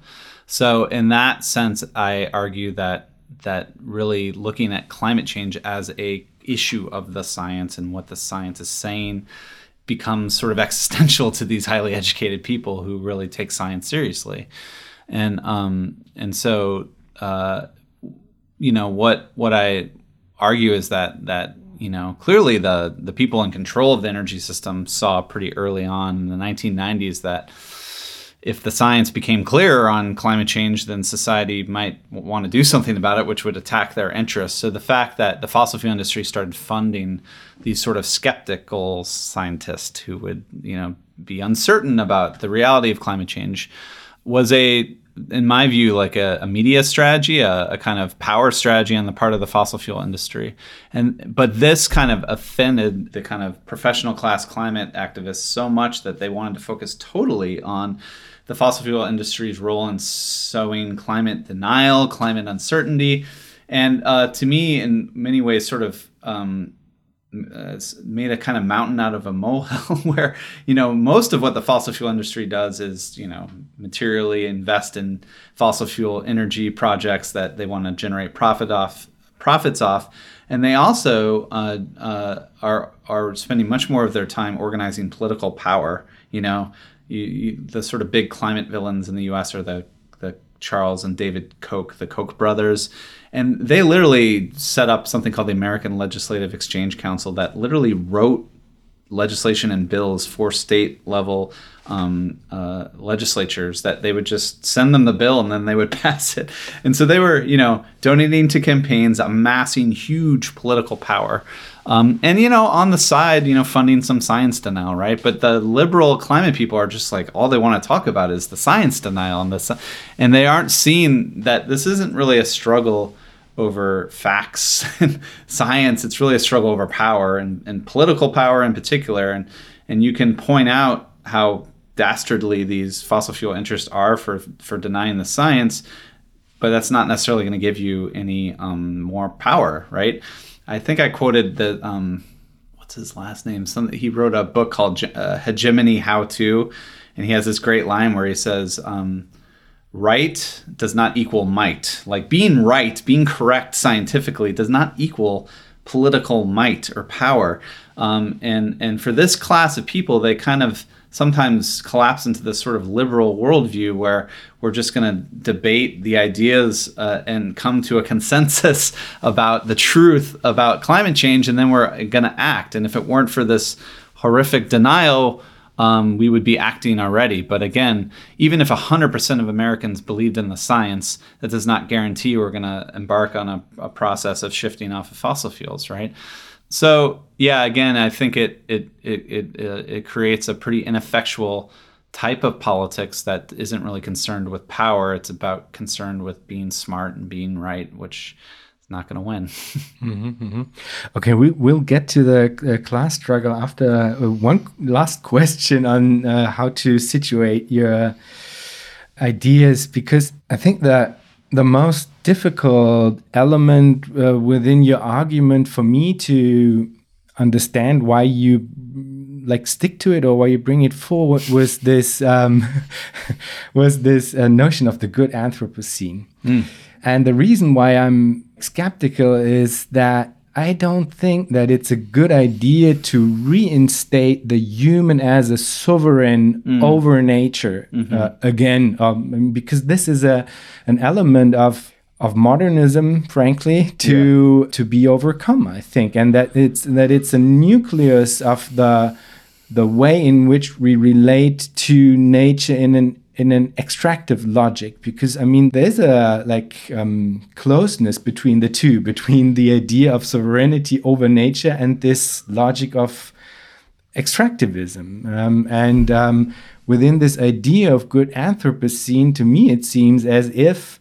So in that sense, I argue that that really looking at climate change as a issue of the science and what the science is saying becomes sort of existential to these highly educated people who really take science seriously and um, and so uh, you know what what I argue is that that you know clearly the the people in control of the energy system saw pretty early on in the 1990s that if the science became clearer on climate change, then society might want to do something about it, which would attack their interests. So the fact that the fossil fuel industry started funding these sort of skeptical scientists who would, you know, be uncertain about the reality of climate change was a in my view, like a, a media strategy, a, a, kind of power strategy on the part of the fossil fuel industry. And but this kind of offended the kind of professional class climate activists so much that they wanted to focus totally on the fossil fuel industry's role in sowing climate denial, climate uncertainty, and uh, to me, in many ways, sort of um, uh, made a kind of mountain out of a molehill where you know most of what the fossil fuel industry does is you know materially invest in fossil fuel energy projects that they want to generate profit off profits off and they also uh, uh, are are spending much more of their time organizing political power you know you, you, the sort of big climate villains in the U.S. are the the Charles and David Koch, the Koch brothers, and they literally set up something called the American Legislative Exchange Council that literally wrote legislation and bills for state level um, uh, legislatures that they would just send them the bill and then they would pass it. And so they were, you know, donating to campaigns, amassing huge political power. Um, and, you know, on the side, you know, funding some science denial, right? But the liberal climate people are just like, all they want to talk about is the science denial. And, and they aren't seeing that this isn't really a struggle over facts and science. It's really a struggle over power and, and political power in particular. And, and you can point out how dastardly these fossil fuel interests are for, for denying the science, but that's not necessarily going to give you any um, more power, right? I think I quoted the, um, what's his last name? Some, he wrote a book called uh, Hegemony How To, and he has this great line where he says, um, right does not equal might. Like being right, being correct scientifically does not equal political might or power. Um, and and for this class of people, they kind of sometimes collapse into this sort of liberal worldview where we're just going to debate the ideas uh, and come to a consensus about the truth about climate change, and then we're going to act. And if it weren't for this horrific denial, um, we would be acting already. But again, even if 100% of Americans believed in the science, that does not guarantee we're going to embark on a, a, process of shifting off of fossil fuels, right? So yeah, again, I think it it it it, uh, it creates a pretty ineffectual type of politics that isn't really concerned with power. It's about concerned with being smart and being right, which is not going to win. mm-hmm, mm-hmm. Okay, we will get to the uh, class struggle after uh, one last question on uh, how to situate your ideas, because I think that the most difficult element uh, within your argument for me to understand why you like stick to it or why you bring it forward was this um, was this uh, notion of the good Anthropocene. Mm. And the reason why I'm skeptical is that I don't think that it's a good idea to reinstate the human as a sovereign mm. over nature mm-hmm. uh, again, um, because this is a an element of of modernism, frankly, to yeah. to be overcome. I think, and that it's that it's a nucleus of the the way in which we relate to nature in an in an extractive logic because i mean there's a like um, closeness between the two between the idea of sovereignty over nature and this logic of extractivism um, and um, within this idea of good anthropocene to me it seems as if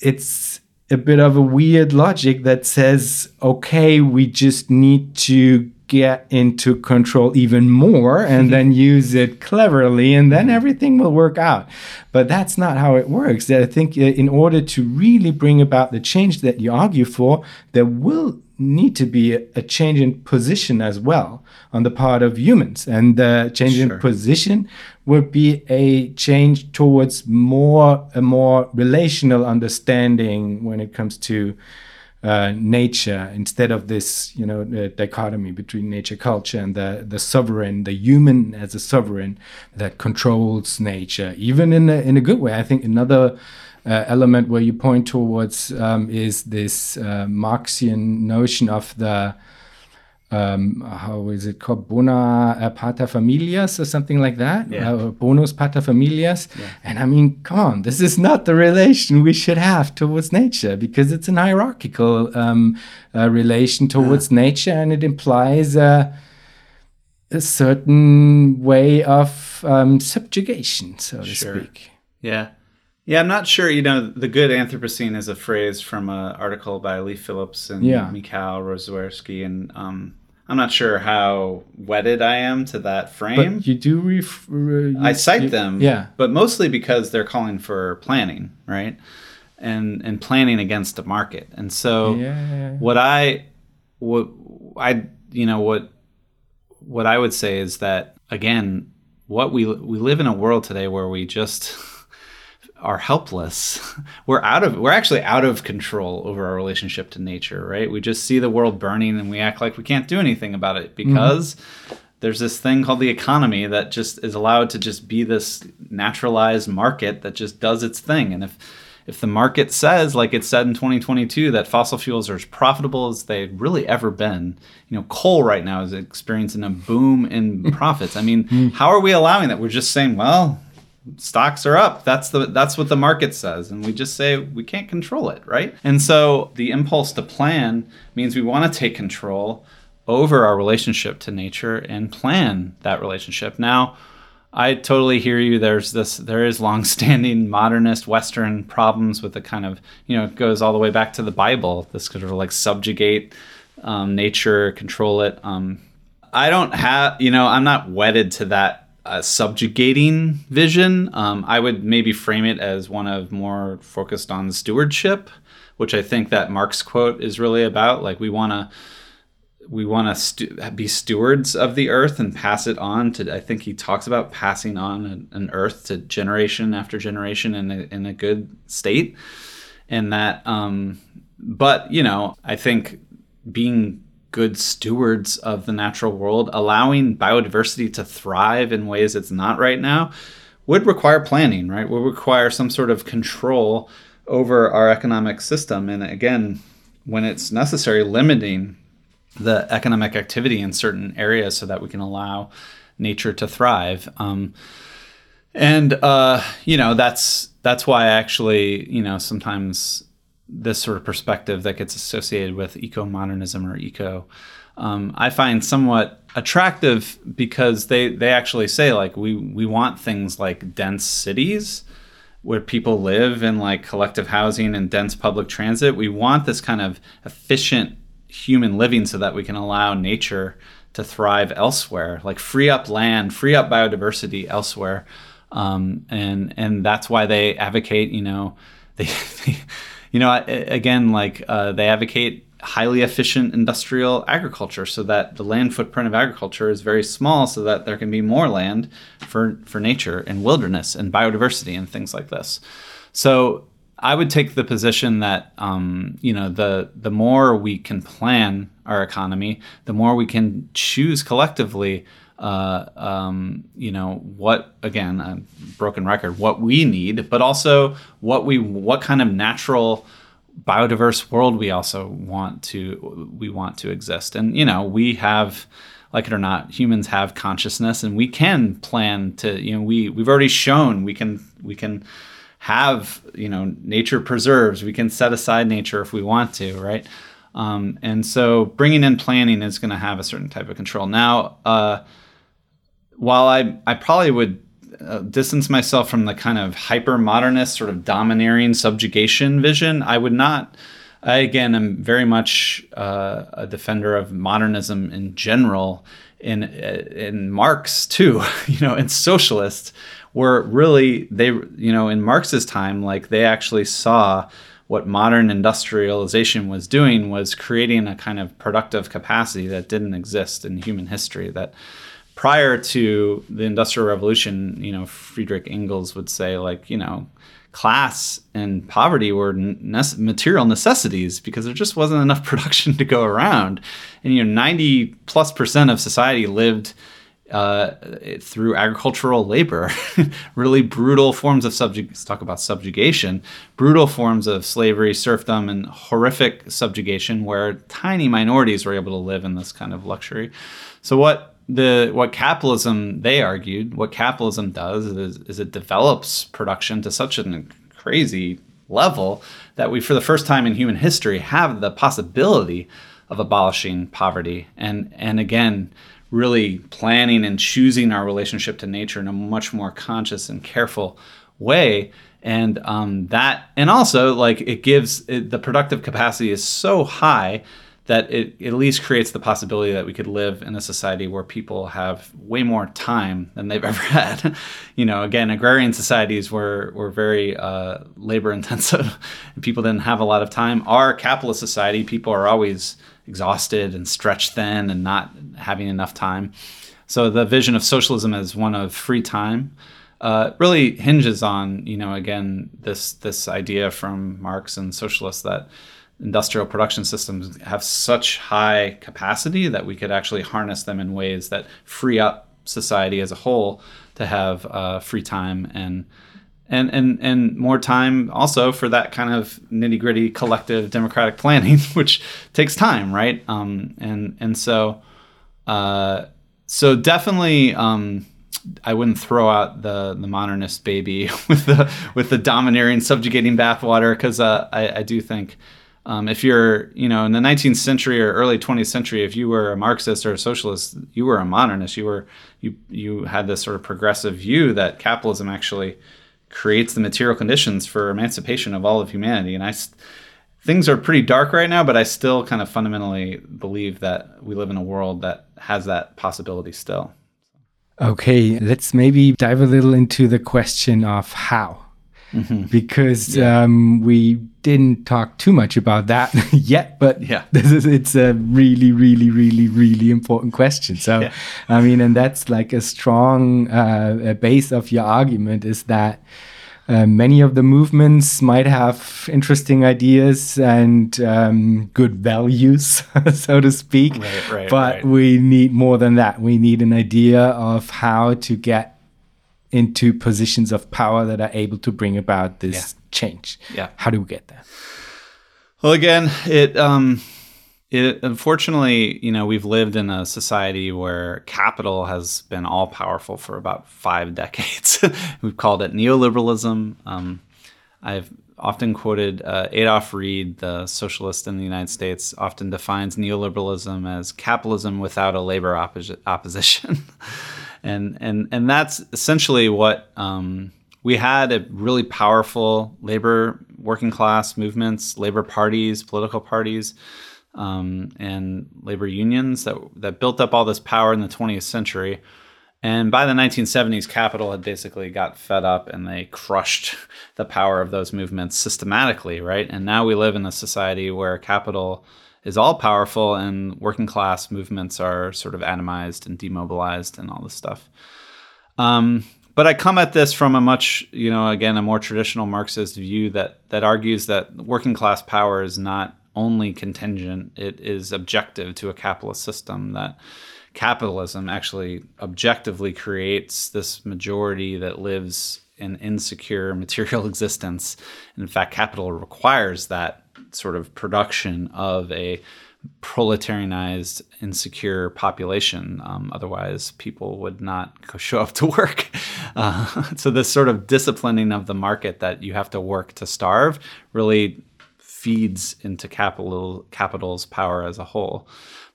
it's a bit of a weird logic that says, okay, we just need to get into control even more and then use it cleverly and then everything will work out. But that's not how it works. I think uh, in order to really bring about the change that you argue for there will need to be a, change in position as well on the part of humans and the change sure. in position would be a change towards more a more relational understanding when it comes to uh, nature instead of this you know dichotomy between nature culture and the the sovereign the human as a sovereign that controls nature even in a, in a good way. I think another uh, element where you point towards um, is this uh, marxian notion of the um, how is it called bona uh, pater familias or something like that yeah. uh, bonus pater familias yeah. and i mean come on this is not the relation we should have towards nature because it's an hierarchical um, uh, relation towards yeah. nature and it implies a certain way of um, subjugation so to speak yeah yeah, I'm not sure. You know, the good Anthropocene is a phrase from an article by Leigh Phillips and yeah. Michal Rozworski, and um, I'm not sure how wedded I am to that frame. But you do ref- uh, you, I cite you, them, yeah, but mostly because they're calling for planning, right? And and planning against the market. And so yeah. what I what I you know what what I would say is that again, what we we live in a world today where we just are helpless. we're out of we're actually out of control over our relationship to nature, right? We just see the world burning and we act like we can't do anything about it mm-hmm. because mm-hmm. there's this thing called the economy that just is allowed to just be this naturalized market that just does its thing. And if if the market says, like it said in 2022, that fossil fuels are as profitable as they've really ever been, you know, coal right now is experiencing a boom in profits. I mean, mm. how are we allowing that? We're just saying, well, stocks are up. That's the that's what the market says and we just say we can't control it right? And so the impulse to plan means we want to take control over our relationship to nature and plan that relationship. Now i totally hear you. There's this there is long-standing modernist western problems with the kind of you know it goes all the way back to the bible this sort of like subjugate um, nature control it. Um, i don't have you know i'm not wedded to that a subjugating vision. Um, I would maybe frame it as one of more focused on stewardship, which I think that Marx quote is really about. Like we want to we want to stu- be stewards of the earth and pass it on to. I think he talks about passing on an, an earth to generation after generation in a, in a good state, and that. Um, but you know, I think being good stewards of the natural world, allowing biodiversity to thrive in ways it's not right now, would require planning, right? Would require some sort of control over our economic system. And again, when it's necessary, limiting the economic activity in certain areas so that we can allow nature to thrive. Um, and uh, you know that's that's why I actually you know sometimes this sort of perspective that gets associated with eco modernism or eco, um, I find somewhat attractive because they they actually say like we we want things like dense cities where people live in like collective housing and dense public transit. We want this kind of efficient human living so that we can allow nature to thrive elsewhere, like free up land, free up biodiversity elsewhere, um, and and that's why they advocate. You know, they, they you know, again, like uh, they advocate highly efficient industrial agriculture so that the land footprint of agriculture is very small so that there can be more land for, for nature and wilderness and biodiversity and things like this. So I would take the position that um, you know the the more we can plan our economy, the more we can choose collectively uh, um, you know what again a broken record what we need but also what we what kind of natural biodiverse world we also want to we want to exist. And you know we have like it or not humans have consciousness and we can plan to you know we we've already shown we can we can have you know nature preserves. We can set aside nature if we want to right? Um, and so bringing in planning is going to have a certain type of control. Now uh, while I I probably would uh, distance myself from the kind of hyper modernist sort of domineering subjugation vision. I would not. I again am very much uh, a defender of modernism in general. In in Marx too, you know, and socialists were really they you know in Marx's time like they actually saw what modern industrialization was doing was creating a kind of productive capacity that didn't exist in human history that prior to the industrial revolution you know friedrich engels would say like you know class and poverty were ne- material necessities because there just wasn't enough production to go around and you know 90 plus percent of society lived uh, through agricultural labor, really brutal forms of subjugation. Let's talk about subjugation, brutal forms of slavery, serfdom, and horrific subjugation, where tiny minorities were able to live in this kind of luxury. So what the what capitalism they argued, what capitalism does is, is it develops production to such a crazy level that we, for the first time in human history, have the possibility of abolishing poverty, and and again really planning and choosing our relationship to nature in a much more conscious and careful way. And um, that and also like it gives it, the productive capacity is so high that it, at least creates the possibility that we could live in a society where people have way more time than they've ever had. you know, again, agrarian societies were were very uh, labor intensive, and people didn't have a lot of time. Our capitalist society, people are always exhausted and stretched thin and not having enough time. So the vision of socialism as one of free time uh, really hinges on, you know, again this this idea from Marx and socialists that industrial production systems have such high capacity that we could actually harness them in ways that free up society as a whole to have uh, free time and and and and more time also for that kind of nitty gritty collective democratic planning, which takes time, right? Um, and and so uh, so definitely. Um, I wouldn't throw out the the modernist baby with the with the domineering, subjugating bathwater because uh, I, I do think um, if you're you know in the 19th century or early 20th century, if you were a Marxist or a socialist, you were a modernist. You were you you had this sort of progressive view that capitalism actually creates the material conditions for emancipation of all of humanity. And I, things are pretty dark right now, but I still kind of fundamentally believe that we live in a world that has that possibility still. Okay, let's maybe dive a little into the question of how. Mm-hmm. Because yeah. um, we didn't talk too much about that yet, but yeah, this is it's a really, really, really, really important question. So, yeah. I mean, and that's like a strong uh, base of your argument is that uh, many of the movements might have interesting ideas and um, good values, so to speak. Right, right, but right. we need more than that. We need an idea of how to get into positions of power that are able to bring about this yeah. change. Yeah. How do we get there? Well, again, it um, it, unfortunately, you know, we've lived in a society where capital has been all powerful for about five decades. we've called it neoliberalism. Um, I've often quoted uh, Adolph Reed, the socialist in the United States, often defines neoliberalism as capitalism without a labor opposi- opposition, and and and that's essentially what um, we had. A really powerful labor, working class movements, labor parties, political parties um, and labor unions that that built up all this power in the 20th century. And by the 1970s, capital had basically got fed up and they crushed the power of those movements systematically, right? And now we live in a society where capital is all powerful and working class movements are sort of atomized and demobilized and all this stuff. Um, but I come at this from a much, you know, again, a more traditional Marxist view that that argues that working class power is not only contingent, it is objective to a capitalist system that capitalism actually objectively creates this majority that lives in insecure material existence. And in fact, capital requires that sort of production of a proletarianized, insecure population. Um, otherwise, people would not show up to work. Uh, so, this sort of disciplining of the market that you have to work to starve really feeds into capital capital's power as a whole.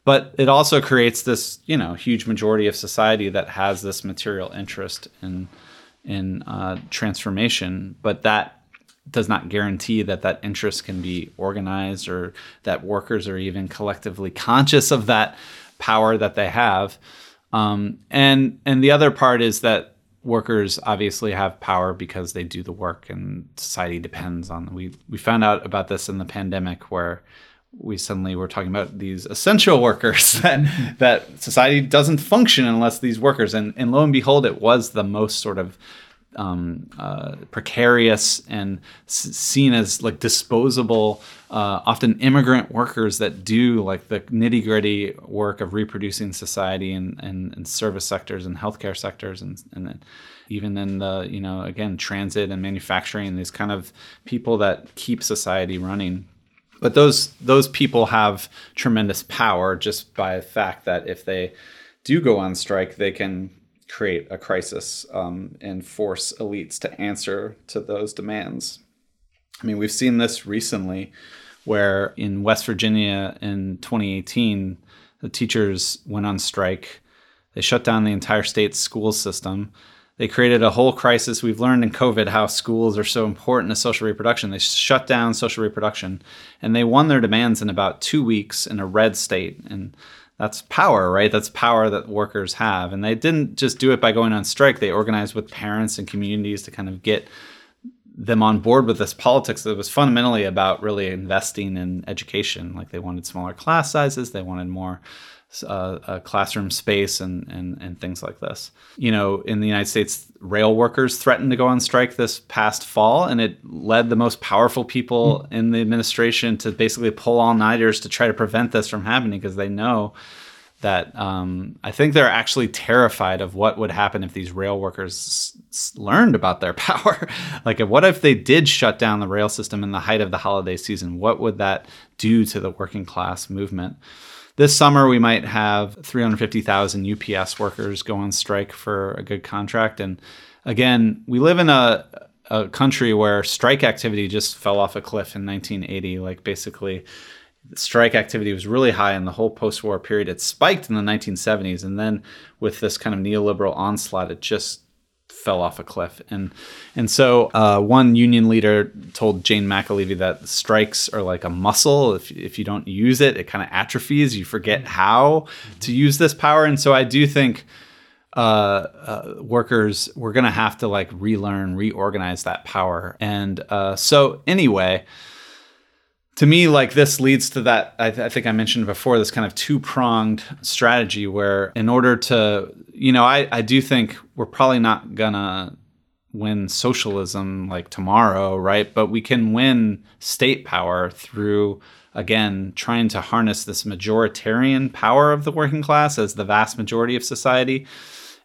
But it also creates this, you know, huge majority of society that has this material interest in in uh, transformation, but that does not guarantee that that interest can be organized or that workers are even collectively conscious of that power that they have. Um, and and the other part is that workers obviously have power because they do the work, and society depends on. Them. We we found out about this in the pandemic where we suddenly were talking about these essential workers that that society doesn't function unless these workers and and lo and behold it was the most sort of um, uh, precarious and s- seen as like disposable, uh, often immigrant workers that do like the nitty gritty work of reproducing society and, and, and, service sectors and healthcare sectors and, and even in the, you know, again, transit and manufacturing, these kind of people that keep society running. But those those people have tremendous power just by the fact that if they do go on strike, they can create a crisis um, and force elites to answer to those demands. I mean, we've seen this recently where in West Virginia in 2018, the teachers went on strike. They shut down the entire state school system. They created a whole crisis. We've learned in COVID how schools are so important to social reproduction. They shut down social reproduction and they won their demands in about two weeks in a red state. And that's power, right? That's power that workers have. And they didn't just do it by going on strike. They organized with parents and communities to kind of get them on board with this politics that was fundamentally about really investing in education. Like they wanted smaller class sizes, they wanted more uh, classroom space and, and, and things like this. You know, in the United States, rail workers threatened to go on strike this past fall, and it led the most powerful people mm. in the administration to basically pull all nighters to try to prevent this from happening because they know that um, I think they're actually terrified of what would happen if these rail workers s- learned about their power. like, what if they did shut down the rail system in the height of the holiday season? What would that do to the working class movement? This summer, we might have 350,000 UPS workers go on strike for a good contract. And again, we live in a, a country where strike activity just fell off a cliff in 1980. Like, basically, strike activity was really high in the whole post-war period. It spiked in the 1970s, and then with this kind of neoliberal onslaught, it just fell off a cliff. And and so uh, one union leader told Jane McAlevey that strikes are like a muscle. If if you don't use it, it kind of atrophies. You forget mm-hmm. how to use this power. And so I do think. Uh, uh, workers, we're gonna have to like relearn, reorganize that power, and uh, so anyway, to me, like this leads to that. I, th- I, think I mentioned before this kind of two pronged strategy where, in order to, you know, I, I do think we're probably not gonna win socialism like tomorrow, right? But we can win state power through, again, trying to harness this majoritarian power of the working class as the vast majority of society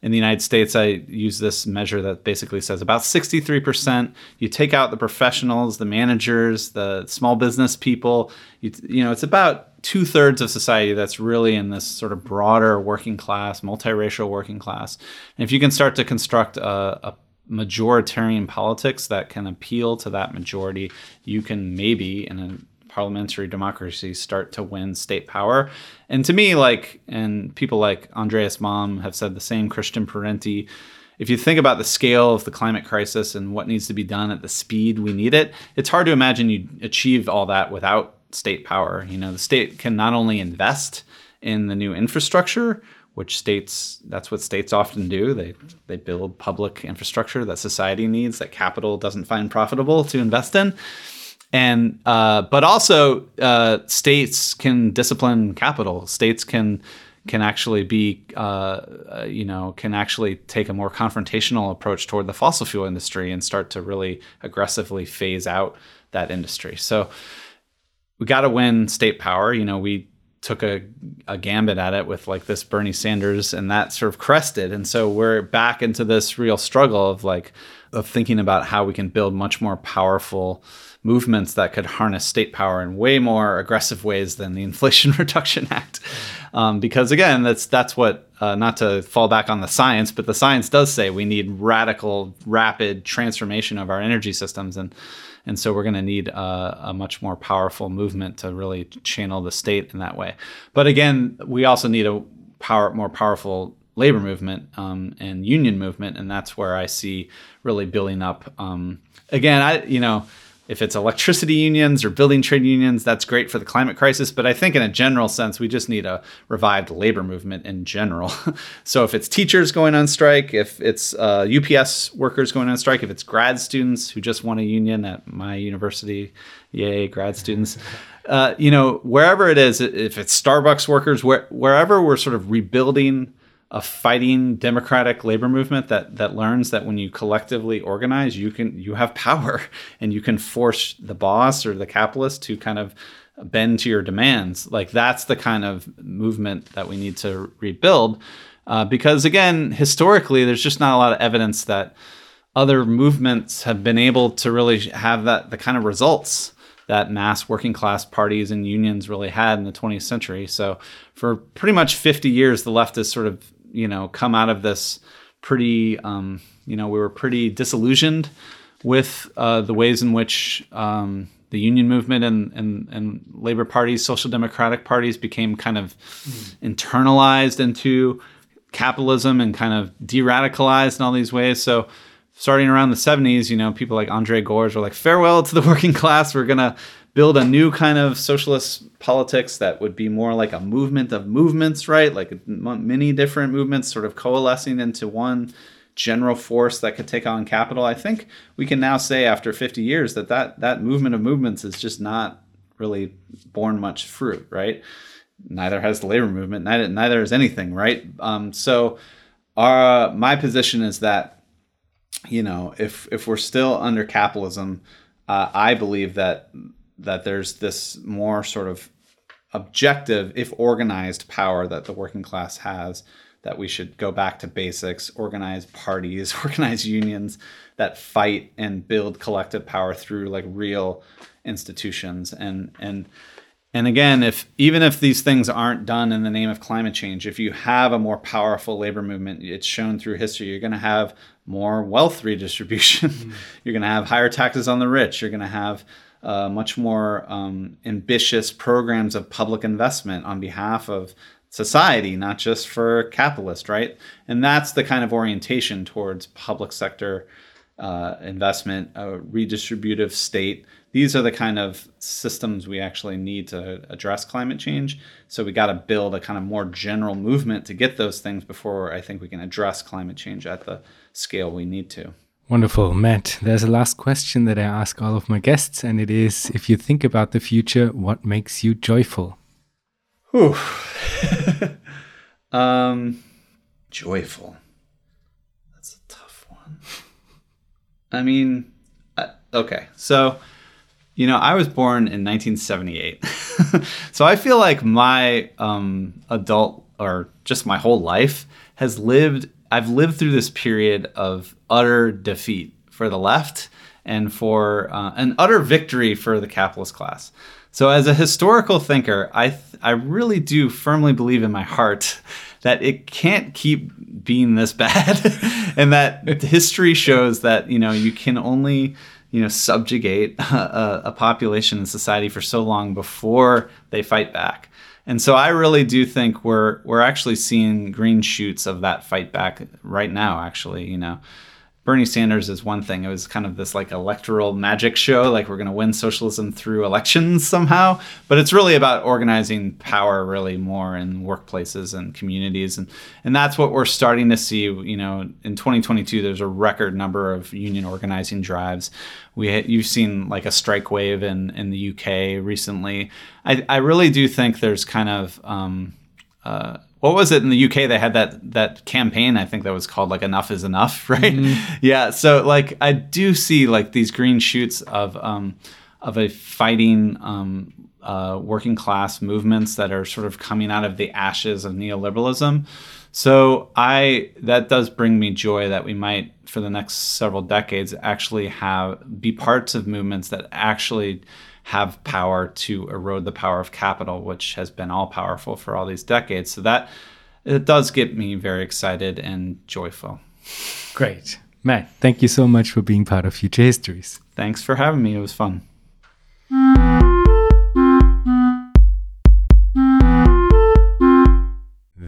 in the United States, I use this measure that basically says about 63%. You take out the professionals, the managers, the small business people. You, you know, it's about two thirds of society that's really in this sort of broader working class, multiracial working class. And if you can start to construct a, a majoritarian politics that can appeal to that majority, you can maybe, in parliamentary democracies start to win state power. And to me, like, and people like Andreas Malm have said the same, Christian Parenti, if you think about the scale of the climate crisis and what needs to be done at the speed we need it, it's hard to imagine you achieve all that without state power. You know, the state can not only invest in the new infrastructure, which states that's what states often do. They they build public infrastructure that society needs that capital doesn't find profitable to invest in and uh, but also uh, states can discipline capital. States can can actually be uh, uh, you know can actually take a more confrontational approach toward the fossil fuel industry and start to really aggressively phase out that industry. So we got to win state power. You know we took a, a gambit at it with like this Bernie Sanders and that sort of crested. And so we're back into this real struggle of like of thinking about how we can build much more powerful movements that could harness state power in way more aggressive ways than the Inflation Reduction Act. Um, because again, that's that's what uh, not to fall back on the science, but the science does say we need radical, rapid transformation of our energy systems, and and so we're going to need a, a, much more powerful movement to really channel the state in that way. But again, we also need a power more powerful labor movement um, and union movement, and that's where I see really building up. Um, again, I you know if it's electricity unions or building trade unions, that's great for the climate crisis. But I think in a general sense, we just need a revived labor movement in general. so if it's teachers going on strike, if it's uh, UPS workers going on strike, if it's grad students who just want a union at my university, yay, grad students. Uh, you know, wherever it is, if it's Starbucks workers, where, wherever we're sort of rebuilding a fighting democratic labor movement that that learns that when you collectively organize you can you have power and you can force the boss or the capitalist to kind of bend to your demands like that's the kind of movement that we need to rebuild uh, because again historically there's just not a lot of evidence that other movements have been able to really have that the kind of results that mass working class parties and unions really had in the 20th century. So, for pretty much 50 years, the left has sort of you know come out of this pretty um, you know we were pretty disillusioned with uh, the ways in which um, the union movement and, and, and labor parties, social democratic parties became kind of mm. internalized into capitalism and kind of de-radicalized in all these ways. So starting around the 70s, you know, people like Andre Gorz were like, farewell to the working class. We're going to build a new kind of socialist politics that would be more like a movement of movements, right? Like many different movements sort of coalescing into one general force that could take on capital. I think we can now say after 50 years that that, that movement of movements is just not really borne much fruit, right? Neither has the labor movement, neither, neither is anything, right? Um, so our, my position is that, you know, if, if we're still under capitalism, uh, I believe that that there's this more sort of objective, if organized power that the working class has, that we should go back to basics, organize parties, organize unions that fight and build collective power through like real institutions. And and and again if even if these things aren't done in the name of climate change if you have a more powerful labor movement it's shown through history you're going to have more wealth redistribution. Mm. you're going to have higher taxes on the rich. You're going to have uh, much more um, ambitious programs of public investment on behalf of society, not just for capitalists, right? And that's the kind of orientation towards public sector uh, investment, a redistributive state. These are the kind of systems we actually need to address climate change. So we got to build a kind of more general movement to get those things before I think we can address climate change at the scale we need to. Wonderful. Matt, there's a last question that I ask all of my guests, and it is if you think about the future, what makes you joyful? Whew. um, joyful. That's a tough one. I mean, okay. So, you know, I was born in 1978. so I feel like my um, adult or just my whole life has lived I've lived through this period of utter defeat for the left and for uh, an utter victory for the capitalist class. So, as a historical thinker, I th- I really do firmly believe in my heart that it can't keep being this bad, and that history shows that you know you can only you know subjugate a, a population and society for so long before they fight back. And so I really do think we're we're actually seeing green shoots of that fight back right now. Actually, you know, Bernie Sanders is one thing. It was kind of this like electoral magic show, like we're going to win socialism through elections somehow. But it's really about organizing power, really more in workplaces and communities, and and that's what we're starting to see. You know, in 2022, there's a record number of union organizing drives. We you've seen like a strike wave in in the UK recently. I I really do think there's kind of um, uh, what was it in the UK? They had that that campaign. I think that was called like "Enough is Enough," right? Mm-hmm. Yeah. So like I do see like these green shoots of um, of a fighting um, uh, working class movements that are sort of coming out of the ashes of neoliberalism. So I that does bring me joy that we might for the next several decades actually have be parts of movements that actually have power to erode the power of capital, which has been all powerful for all these decades. So that it does get me very excited and joyful. Great. Matt, thank you so much for being part of Future Histories. Thanks for having me. It was fun.